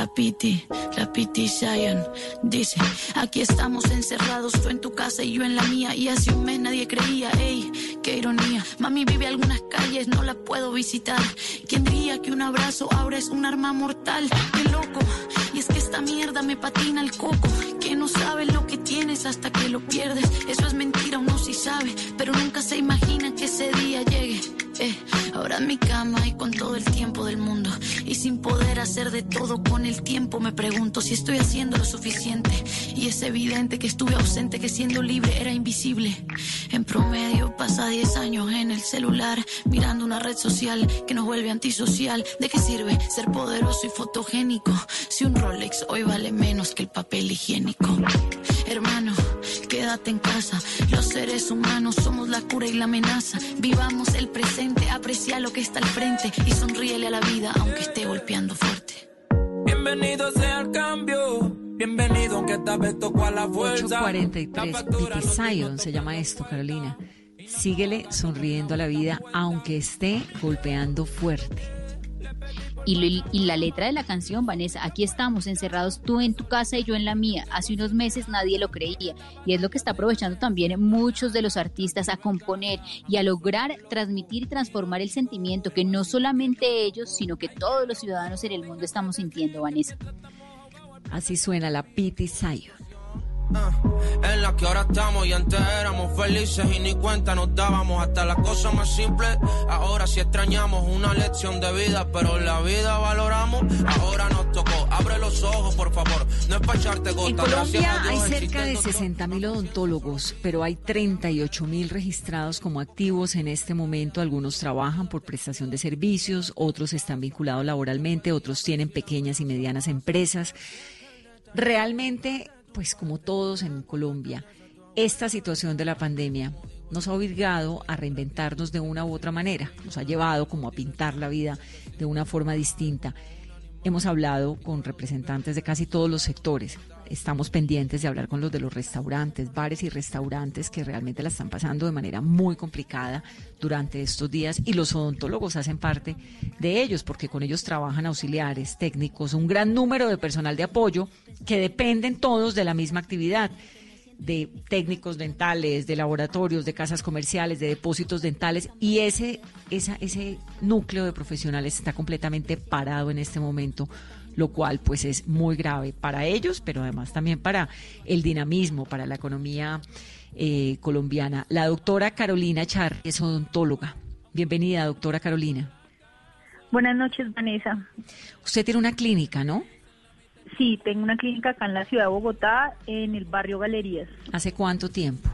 La Piti, la Piti Zion dice, aquí estamos encerrados, tú en tu casa y yo en la mía, y hace un mes nadie creía, ey, qué ironía, mami vive algunas calles, no la puedo visitar, ¿quién diría que un abrazo ahora es un arma mortal? Qué loco, y es que esta mierda me patina el coco, que no sabes lo que tienes hasta que lo pierdes, eso es mentira, uno sí sabe, pero nunca se imagina que ese día llegue. Eh, ahora en mi cama y con todo el tiempo del mundo. Y sin poder hacer de todo con el tiempo me pregunto si estoy haciendo lo suficiente. Y es evidente que estuve ausente que siendo libre era invisible. En promedio pasa 10 años en el celular mirando una red social que nos vuelve antisocial. ¿de qué sirve ser poderoso y fotogénico si un Rolex hoy vale menos que el papel higiénico. Hermano quédate en casa los seres humanos somos la cura y la amenaza vivamos el presente aprecia lo que está al frente y sonríele a la vida aunque esté golpeando fuerte. Bienvenido sea el cambio. Bienvenido aunque esta vez tocó a la fuerza. 843 Pity Zion se llama esto, Carolina. Síguele sonriendo a la vida aunque esté golpeando fuerte. Y, la letra de la canción, Vanessa, aquí estamos encerrados tú en tu casa y yo en la mía. Hace unos meses nadie lo creía y es lo que está aprovechando también muchos de los artistas a componer y a lograr transmitir y transformar el sentimiento que no solamente ellos, sino que todos los ciudadanos en el mundo estamos sintiendo, Vanessa. Así suena la Pity Zion. en la que ahora estamos y antes éramos felices y ni cuenta nos dábamos hasta las cosas más simples. Ahora sí extrañamos una lección de vida, pero la vida valoramos. Ahora nos tocó. Abre los ojos, por favor. No es para echarte gota. En Colombia hay cerca de 60 mil odontólogos, pero hay 38 mil registrados como activos en este momento. Algunos trabajan por prestación de servicios, otros están vinculados laboralmente, otros tienen pequeñas y medianas empresas. Realmente pues como todos en Colombia, esta situación de la pandemia nos ha obligado a reinventarnos de una u otra manera, nos ha llevado como a pintar la vida de una forma distinta. Hemos hablado con representantes de casi todos los sectores. Estamos pendientes de hablar con los de los restaurantes, bares y restaurantes que realmente la están pasando de manera muy complicada durante estos días y los odontólogos hacen parte de ellos porque con ellos trabajan auxiliares, técnicos, un gran número de personal de apoyo que dependen todos de la misma actividad de técnicos dentales, de laboratorios, de casas comerciales, de depósitos dentales y ese esa, ese núcleo de profesionales está completamente parado en este momento, lo cual pues es muy grave para ellos, pero además también para el dinamismo, para la economía eh, colombiana. La doctora Carolina Char es odontóloga. Bienvenida, doctora Carolina. Buenas noches, Vanessa. Usted tiene una clínica, ¿no? Sí, tengo una clínica acá en la ciudad de Bogotá, en el barrio Galerías. ¿Hace cuánto tiempo?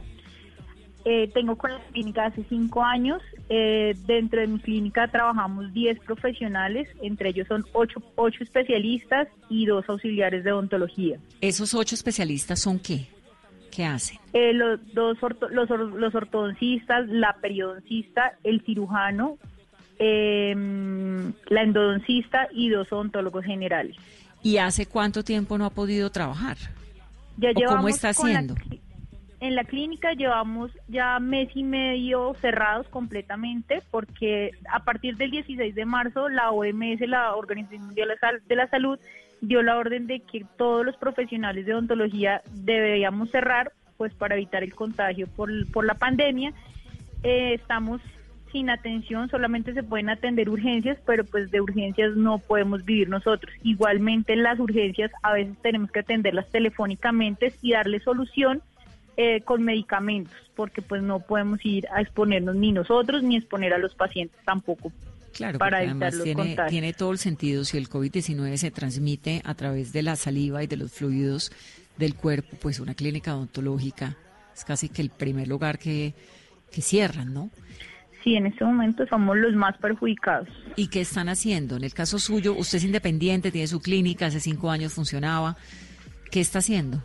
Eh, tengo con la clínica hace cinco años. Eh, dentro de mi clínica trabajamos 10 profesionales, entre ellos son ocho, ocho especialistas y dos auxiliares de odontología. ¿Esos ocho especialistas son qué? ¿Qué hacen? Eh, los, dos los, los ortodoncistas, la periodoncista, el cirujano, em, la endodoncista y dos odontólogos generales. ¿Y hace cuánto tiempo no ha podido trabajar? Ya ¿O ¿Cómo está haciendo? en la clínica llevamos ya mes y medio cerrados completamente porque a partir del 16 de marzo la OMS, la Organización Mundial de la Salud, dio la orden de que todos los profesionales de odontología deberíamos cerrar pues para evitar el contagio por, por la pandemia. Eh, estamos sin atención, solamente se pueden atender urgencias, pero pues de urgencias no podemos vivir nosotros. Igualmente en las urgencias a veces tenemos que atenderlas telefónicamente y darle solución eh, con medicamentos, porque pues no podemos ir a exponernos ni nosotros ni exponer a los pacientes tampoco. Claro, para evitar los tiene, tiene todo el sentido si el COVID-19 se transmite a través de la saliva y de los fluidos del cuerpo, pues una clínica odontológica es casi que el primer lugar que, que cierran, ¿no? Sí, en este momento somos los más perjudicados. ¿Y qué están haciendo? En el caso suyo, usted es independiente, tiene su clínica, hace cinco años funcionaba. ¿Qué está haciendo?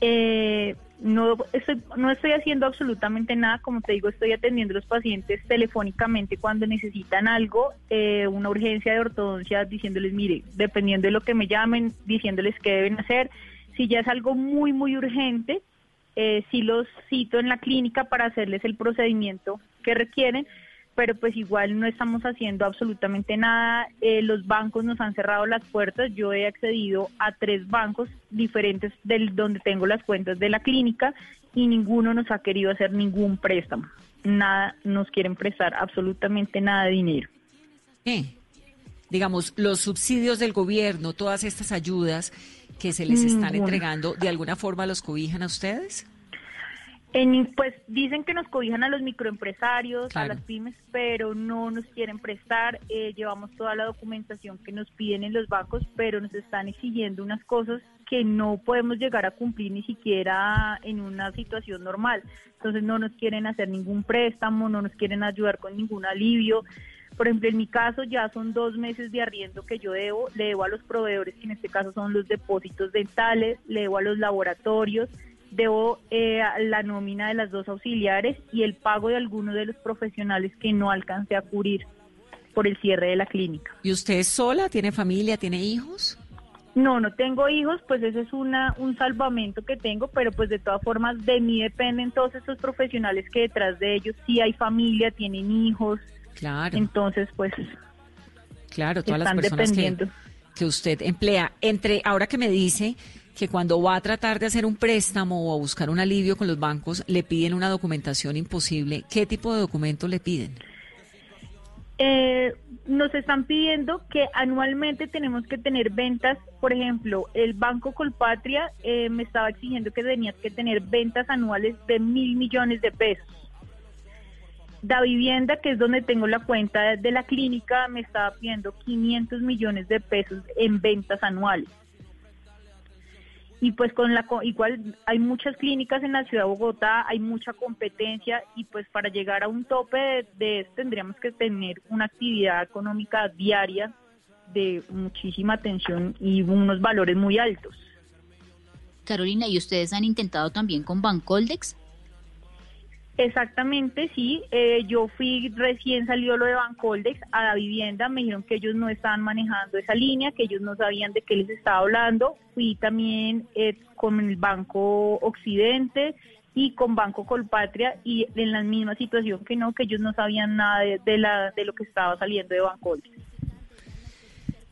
Eh, no estoy, no estoy haciendo absolutamente nada, como te digo, estoy atendiendo a los pacientes telefónicamente cuando necesitan algo, eh, una urgencia de ortodoncia, diciéndoles, mire, dependiendo de lo que me llamen, diciéndoles qué deben hacer. Si ya es algo muy, muy urgente, eh, sí los cito en la clínica para hacerles el procedimiento que requieren, pero pues igual no estamos haciendo absolutamente nada. Eh, los bancos nos han cerrado las puertas. Yo he accedido a tres bancos diferentes del donde tengo las cuentas de la clínica y ninguno nos ha querido hacer ningún préstamo. Nada, nos quieren prestar absolutamente nada de dinero. ¿Qué? Digamos, los subsidios del gobierno, todas estas ayudas que se les están entregando, ¿de alguna forma los cobijan a ustedes? Pues dicen que nos cobijan a los microempresarios, a las pymes, pero no nos quieren prestar. Eh, llevamos toda la documentación que nos piden en los bancos, pero nos están exigiendo unas cosas que no podemos llegar a cumplir ni siquiera en una situación normal. Entonces no nos quieren hacer ningún préstamo, no nos quieren ayudar con ningún alivio. Por ejemplo, en mi caso ya son dos meses de arriendo que yo debo, le debo a los proveedores, que en este caso son los depósitos dentales, le debo a los laboratorios debo eh, la nómina de las dos auxiliares y el pago de algunos de los profesionales que no alcancé a cubrir por el cierre de la clínica. ¿Y usted es sola? ¿Tiene familia? ¿Tiene hijos? No, no tengo hijos, pues ese es una, un salvamento que tengo, pero pues de todas formas de mí dependen todos estos profesionales que detrás de ellos sí hay familia, tienen hijos. Claro. Entonces, pues... Claro, todas las personas que, que usted emplea. Entre, ahora que me dice que cuando va a tratar de hacer un préstamo o a buscar un alivio con los bancos, le piden una documentación imposible. ¿Qué tipo de documento le piden? Eh, nos están pidiendo que anualmente tenemos que tener ventas, por ejemplo, el Banco Colpatria eh, me estaba exigiendo que tenía que tener ventas anuales de mil millones de pesos. Da Vivienda, que es donde tengo la cuenta de la clínica, me estaba pidiendo 500 millones de pesos en ventas anuales y pues con la igual hay muchas clínicas en la ciudad de Bogotá, hay mucha competencia y pues para llegar a un tope de, de tendríamos que tener una actividad económica diaria de muchísima atención y unos valores muy altos. Carolina, ¿y ustedes han intentado también con Bancoldex? Exactamente, sí. Eh, yo fui, recién salió lo de Bancoldex a la vivienda, me dijeron que ellos no estaban manejando esa línea, que ellos no sabían de qué les estaba hablando. Fui también eh, con el Banco Occidente y con Banco Colpatria y en la misma situación que no, que ellos no sabían nada de, la, de lo que estaba saliendo de Bancoldex.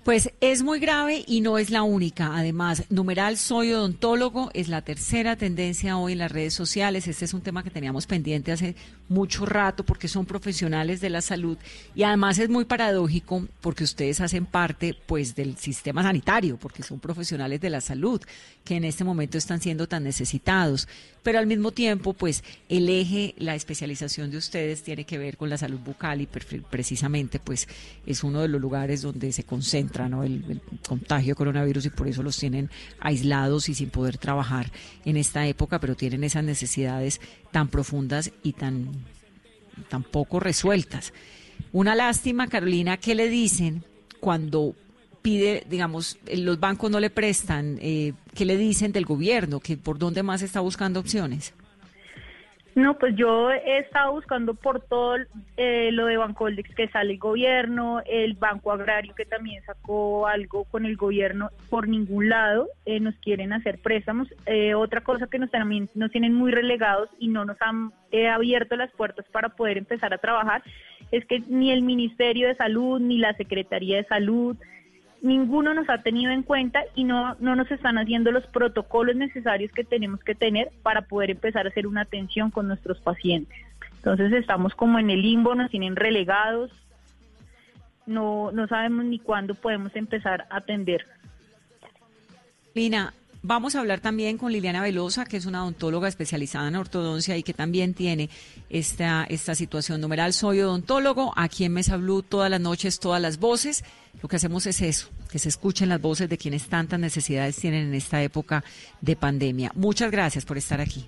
Pues es muy grave y no es la única. Además, numeral soy odontólogo es la tercera tendencia hoy en las redes sociales. Este es un tema que teníamos pendiente hace mucho rato porque son profesionales de la salud y además es muy paradójico porque ustedes hacen parte pues del sistema sanitario porque son profesionales de la salud que en este momento están siendo tan necesitados. Pero al mismo tiempo, pues el eje, la especialización de ustedes tiene que ver con la salud bucal y precisamente pues es uno de los lugares donde se concentra el, contagio de coronavirus y por eso los tienen aislados y sin poder trabajar en esta época, pero tienen esas necesidades tan profundas y tan, tan poco resueltas. Una lástima, Carolina, ¿qué le dicen cuando pide, digamos, los bancos no le prestan? Eh, ¿Qué le dicen del gobierno? ¿Que ¿Por dónde más está buscando opciones? No, pues yo he estado buscando por todo eh, lo de Bancoldex que sale el gobierno, el Banco Agrario que también sacó algo con el gobierno, por ningún lado eh, nos quieren hacer préstamos. Eh, otra cosa que nos, también nos tienen muy relegados y no nos han abierto las puertas para poder empezar a trabajar es que ni el Ministerio de Salud ni la Secretaría de Salud ninguno nos ha tenido en cuenta y no, no nos están haciendo los protocolos necesarios que tenemos que tener para poder empezar a hacer una atención con nuestros pacientes. Entonces estamos como en el limbo, nos tienen relegados, no, no sabemos ni cuándo podemos empezar a atender. Lina, Vamos a hablar también con Liliana Velosa, que es una odontóloga especializada en ortodoncia y que también tiene esta, esta situación. Numeral, soy odontólogo, aquí en Mesa Blue todas las noches, todas las voces. Lo que hacemos es eso, que se escuchen las voces de quienes tantas necesidades tienen en esta época de pandemia. Muchas gracias por estar aquí.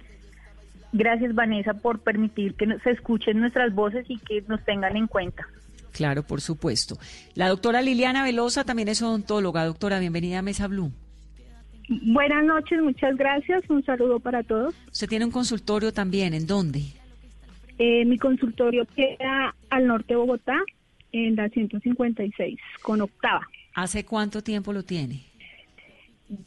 Gracias Vanessa por permitir que se escuchen nuestras voces y que nos tengan en cuenta. Claro, por supuesto. La doctora Liliana Velosa también es odontóloga. Doctora, bienvenida a Mesa Blue. Buenas noches, muchas gracias. Un saludo para todos. Usted tiene un consultorio también. ¿En dónde? Eh, mi consultorio queda al norte de Bogotá, en la 156, con octava. ¿Hace cuánto tiempo lo tiene?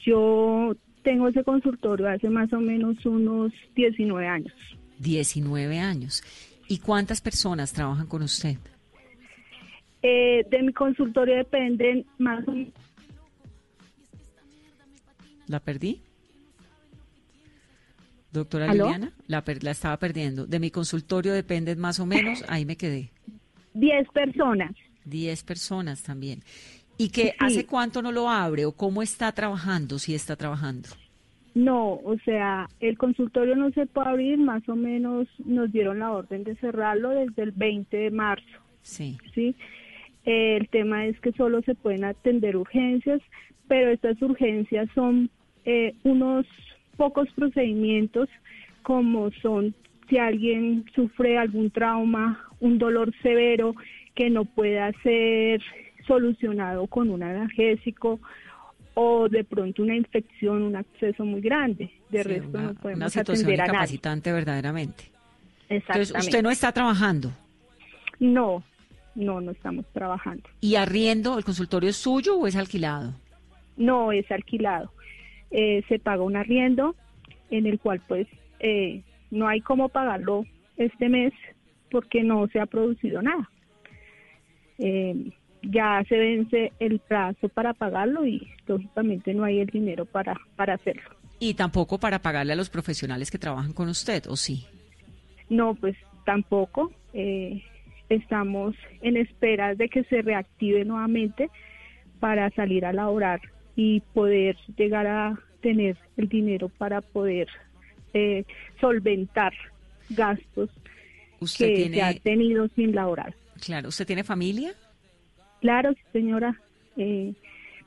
Yo tengo ese consultorio hace más o menos unos 19 años. 19 años. ¿Y cuántas personas trabajan con usted? Eh, de mi consultorio dependen más o menos. ¿La perdí? Doctora Liliana, la, la estaba perdiendo. De mi consultorio dependen más o menos, ahí me quedé. 10 personas. 10 personas también. ¿Y que hace cuánto no lo abre o cómo está trabajando, si está trabajando? No, o sea, el consultorio no se puede abrir, más o menos nos dieron la orden de cerrarlo desde el 20 de marzo. Sí. Sí. el tema es que solo se pueden atender urgencias, pero estas urgencias son eh, unos pocos procedimientos como son si alguien sufre algún trauma, un dolor severo que no pueda ser solucionado con un analgésico o de pronto una infección, un acceso muy grande. De resto no podemos una situación atender a incapacitante verdaderamente. Exactamente. Entonces, ¿usted no está trabajando? No, no, no estamos trabajando. ¿Y arriendo, el consultorio es suyo o es alquilado? No, es alquilado. Eh, se paga un arriendo en el cual pues eh, no hay cómo pagarlo este mes porque no se ha producido nada. Eh, ya se vence el plazo para pagarlo y lógicamente no hay el dinero para, para hacerlo. Y tampoco para pagarle a los profesionales que trabajan con usted, ¿o sí? No, pues tampoco. Eh, estamos en espera de que se reactive nuevamente para salir a laborar y poder llegar a tener el dinero para poder eh, solventar gastos que ha tenido sin laborar. Claro, ¿usted tiene familia? Claro, señora. Eh,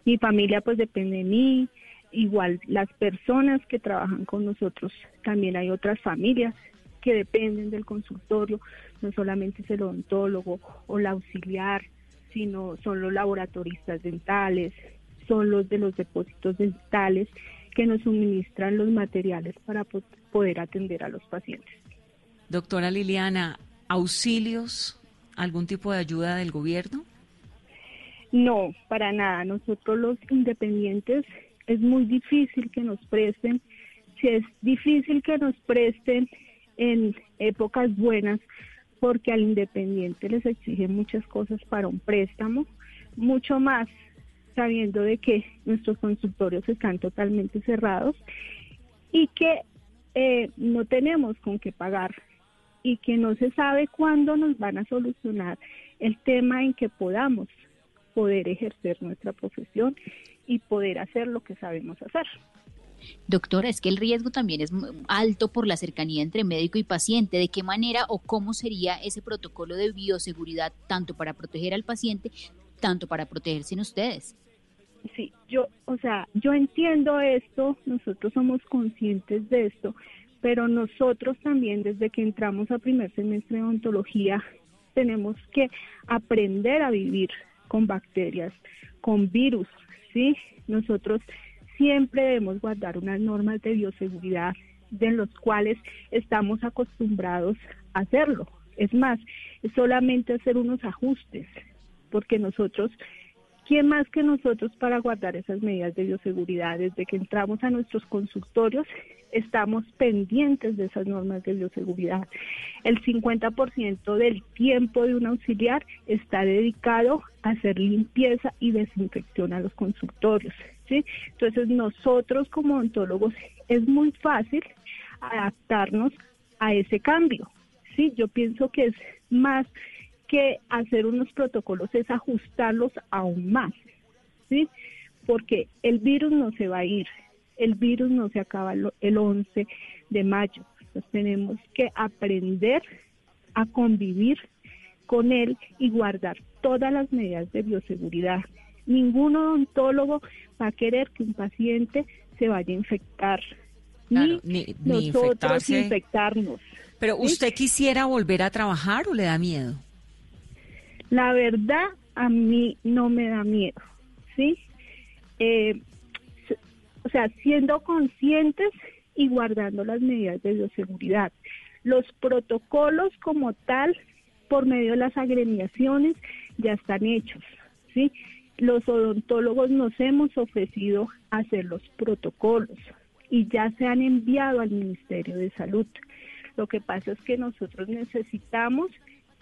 mi familia pues depende de mí, igual las personas que trabajan con nosotros, también hay otras familias que dependen del consultorio, no solamente es el odontólogo o la auxiliar, sino son los laboratoristas dentales, son los de los depósitos dentales que nos suministran los materiales para poder atender a los pacientes. Doctora Liliana, ¿auxilios, algún tipo de ayuda del gobierno? No, para nada. Nosotros los independientes es muy difícil que nos presten. Si es difícil que nos presten en épocas buenas, porque al independiente les exigen muchas cosas para un préstamo, mucho más sabiendo de que nuestros consultorios están totalmente cerrados y que eh, no tenemos con qué pagar y que no se sabe cuándo nos van a solucionar el tema en que podamos poder ejercer nuestra profesión y poder hacer lo que sabemos hacer. Doctora, es que el riesgo también es alto por la cercanía entre médico y paciente. ¿De qué manera o cómo sería ese protocolo de bioseguridad tanto para proteger al paciente, tanto para protegerse en ustedes? Sí, yo, o sea, yo entiendo esto, nosotros somos conscientes de esto, pero nosotros también desde que entramos a primer semestre de odontología tenemos que aprender a vivir con bacterias, con virus, ¿sí? Nosotros siempre debemos guardar unas normas de bioseguridad de los cuales estamos acostumbrados a hacerlo. Es más, es solamente hacer unos ajustes, porque nosotros ¿Quién más que nosotros para guardar esas medidas de bioseguridad? Desde que entramos a nuestros consultorios, estamos pendientes de esas normas de bioseguridad. El 50% del tiempo de un auxiliar está dedicado a hacer limpieza y desinfección a los consultorios. ¿sí? Entonces, nosotros como odontólogos es muy fácil adaptarnos a ese cambio. ¿sí? Yo pienso que es más que hacer unos protocolos es ajustarlos aún más, ¿sí? Porque el virus no se va a ir, el virus no se acaba el 11 de mayo, entonces tenemos que aprender a convivir con él y guardar todas las medidas de bioseguridad. Ningún odontólogo va a querer que un paciente se vaya a infectar ni, nosotros infectarnos. Pero ¿usted quisiera volver a trabajar o le da miedo? La verdad, a mí no me da miedo, ¿sí? Eh, o sea, siendo conscientes y guardando las medidas de bioseguridad. Los protocolos como tal, por medio de las agremiaciones, ya están hechos, ¿sí? Los odontólogos nos hemos ofrecido hacer los protocolos y ya se han enviado al Ministerio de Salud. Lo que pasa es que nosotros necesitamos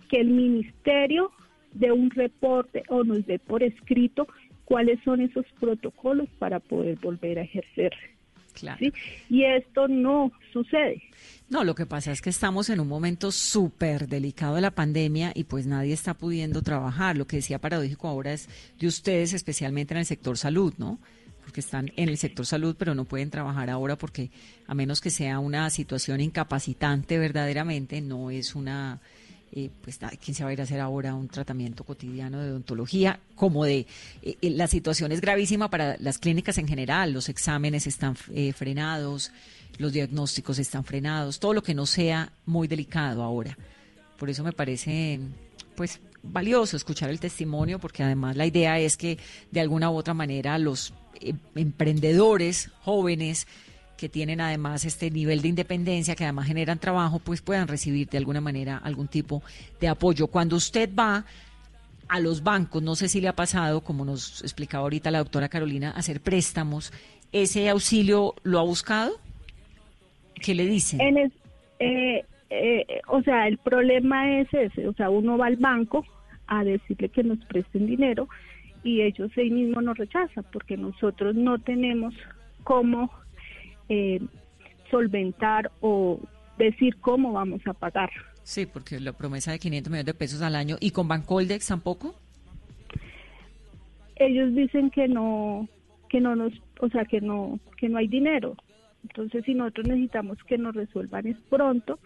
que el Ministerio dé un reporte o nos dé por escrito cuáles son esos protocolos para poder volver a ejercer. Claro. Y esto no sucede. No, lo que pasa es que estamos en un momento súper delicado de la pandemia y pues nadie está pudiendo trabajar. Lo que decía paradójico ahora es de ustedes, especialmente en el sector salud, ¿no? porque están en el sector salud, pero no pueden trabajar ahora porque a menos que sea una situación incapacitante verdaderamente, no es una, eh, pues quién se va a ir a hacer ahora un tratamiento cotidiano de odontología, como de eh, eh, la situación es gravísima para las clínicas en general, los exámenes están frenados, los diagnósticos están frenados, todo lo que no sea muy delicado ahora. Por eso me parece, pues, valioso escuchar el testimonio, porque además la idea es que de alguna u otra manera los eh, emprendedores jóvenes que tienen además este nivel de independencia, que además generan trabajo, pues puedan recibir de alguna manera algún tipo de apoyo. Cuando usted va a los bancos, no sé si le ha pasado, como nos explicaba ahorita la doctora Carolina, hacer préstamos, ¿ese auxilio lo ha buscado? ¿Qué le dicen? Eh, eh, o sea, el problema es ese, o sea, uno va al banco a decirle que nos presten dinero y ellos ahí mismo nos rechazan porque nosotros no tenemos cómo eh, solventar o decir cómo vamos a pagar. Sí, porque la promesa de 500 millones de pesos al año y con Bancoldex tampoco. Ellos dicen que no, que no nos, o sea, que no, que no hay dinero. Entonces, si nosotros necesitamos que nos resuelvan es pronto,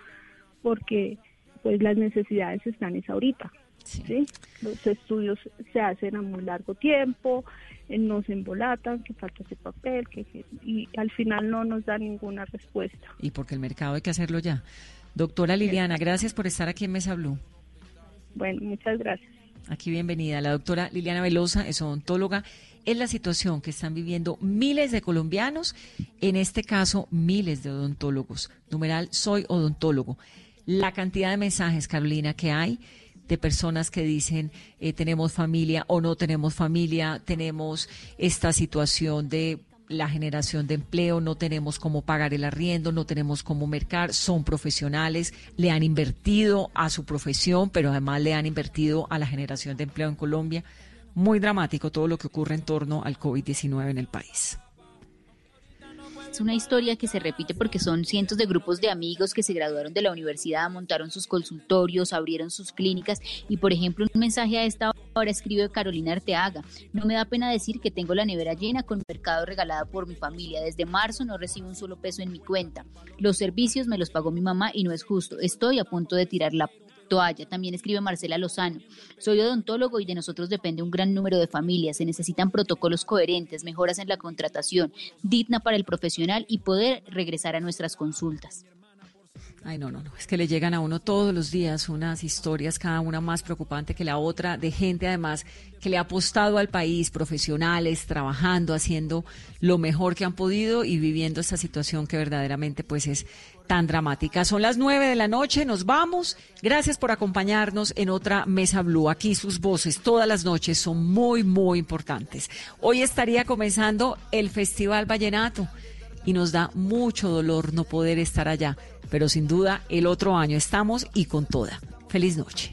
porque pues las necesidades están es ahorita. Sí. Los estudios se hacen a muy largo tiempo, eh, nos embolatan, que falta ese papel, que, y al final no nos da ninguna respuesta. Y porque el mercado hay que hacerlo ya. Doctora Liliana, gracias por estar aquí en Mesa Blue. Bueno, muchas gracias. Aquí bienvenida. La doctora Liliana Velosa es odontóloga. Es la situación que están viviendo miles de colombianos, en este caso miles de odontólogos. Numeral, soy odontólogo. La cantidad de mensajes, Carolina, que hay de personas que dicen eh, tenemos familia o no tenemos familia, tenemos esta situación de la generación de empleo, no tenemos cómo pagar el arriendo, no tenemos cómo mercar, son profesionales, le han invertido a su profesión, pero además le han invertido a la generación de empleo en Colombia. Muy dramático todo lo que ocurre en torno al COVID-19 en el país. Es una historia que se repite porque son cientos de grupos de amigos que se graduaron de la universidad, montaron sus consultorios, abrieron sus clínicas y, por ejemplo, un mensaje a esta hora escribe Carolina Arteaga. No me da pena decir que tengo la nevera llena con mercado regalada por mi familia. Desde marzo no recibo un solo peso en mi cuenta. Los servicios me los pagó mi mamá y no es justo. Estoy a punto de tirar la También escribe Marcela Lozano. Soy odontólogo y de nosotros depende un gran número de familias. Se necesitan protocolos coherentes, mejoras en la contratación, digna para el profesional y poder regresar a nuestras consultas. Ay, no, no, no. Es que le llegan a uno todos los días unas historias, cada una más preocupante que la otra, de gente además que le ha apostado al país, profesionales, trabajando, haciendo lo mejor que han podido y viviendo esta situación que verdaderamente pues es tan dramática. Son las nueve de la noche, nos vamos. Gracias por acompañarnos en otra Mesa Blue. Aquí sus voces todas las noches son muy, muy importantes. Hoy estaría comenzando el Festival Vallenato y nos da mucho dolor no poder estar allá, pero sin duda el otro año estamos y con toda. Feliz noche.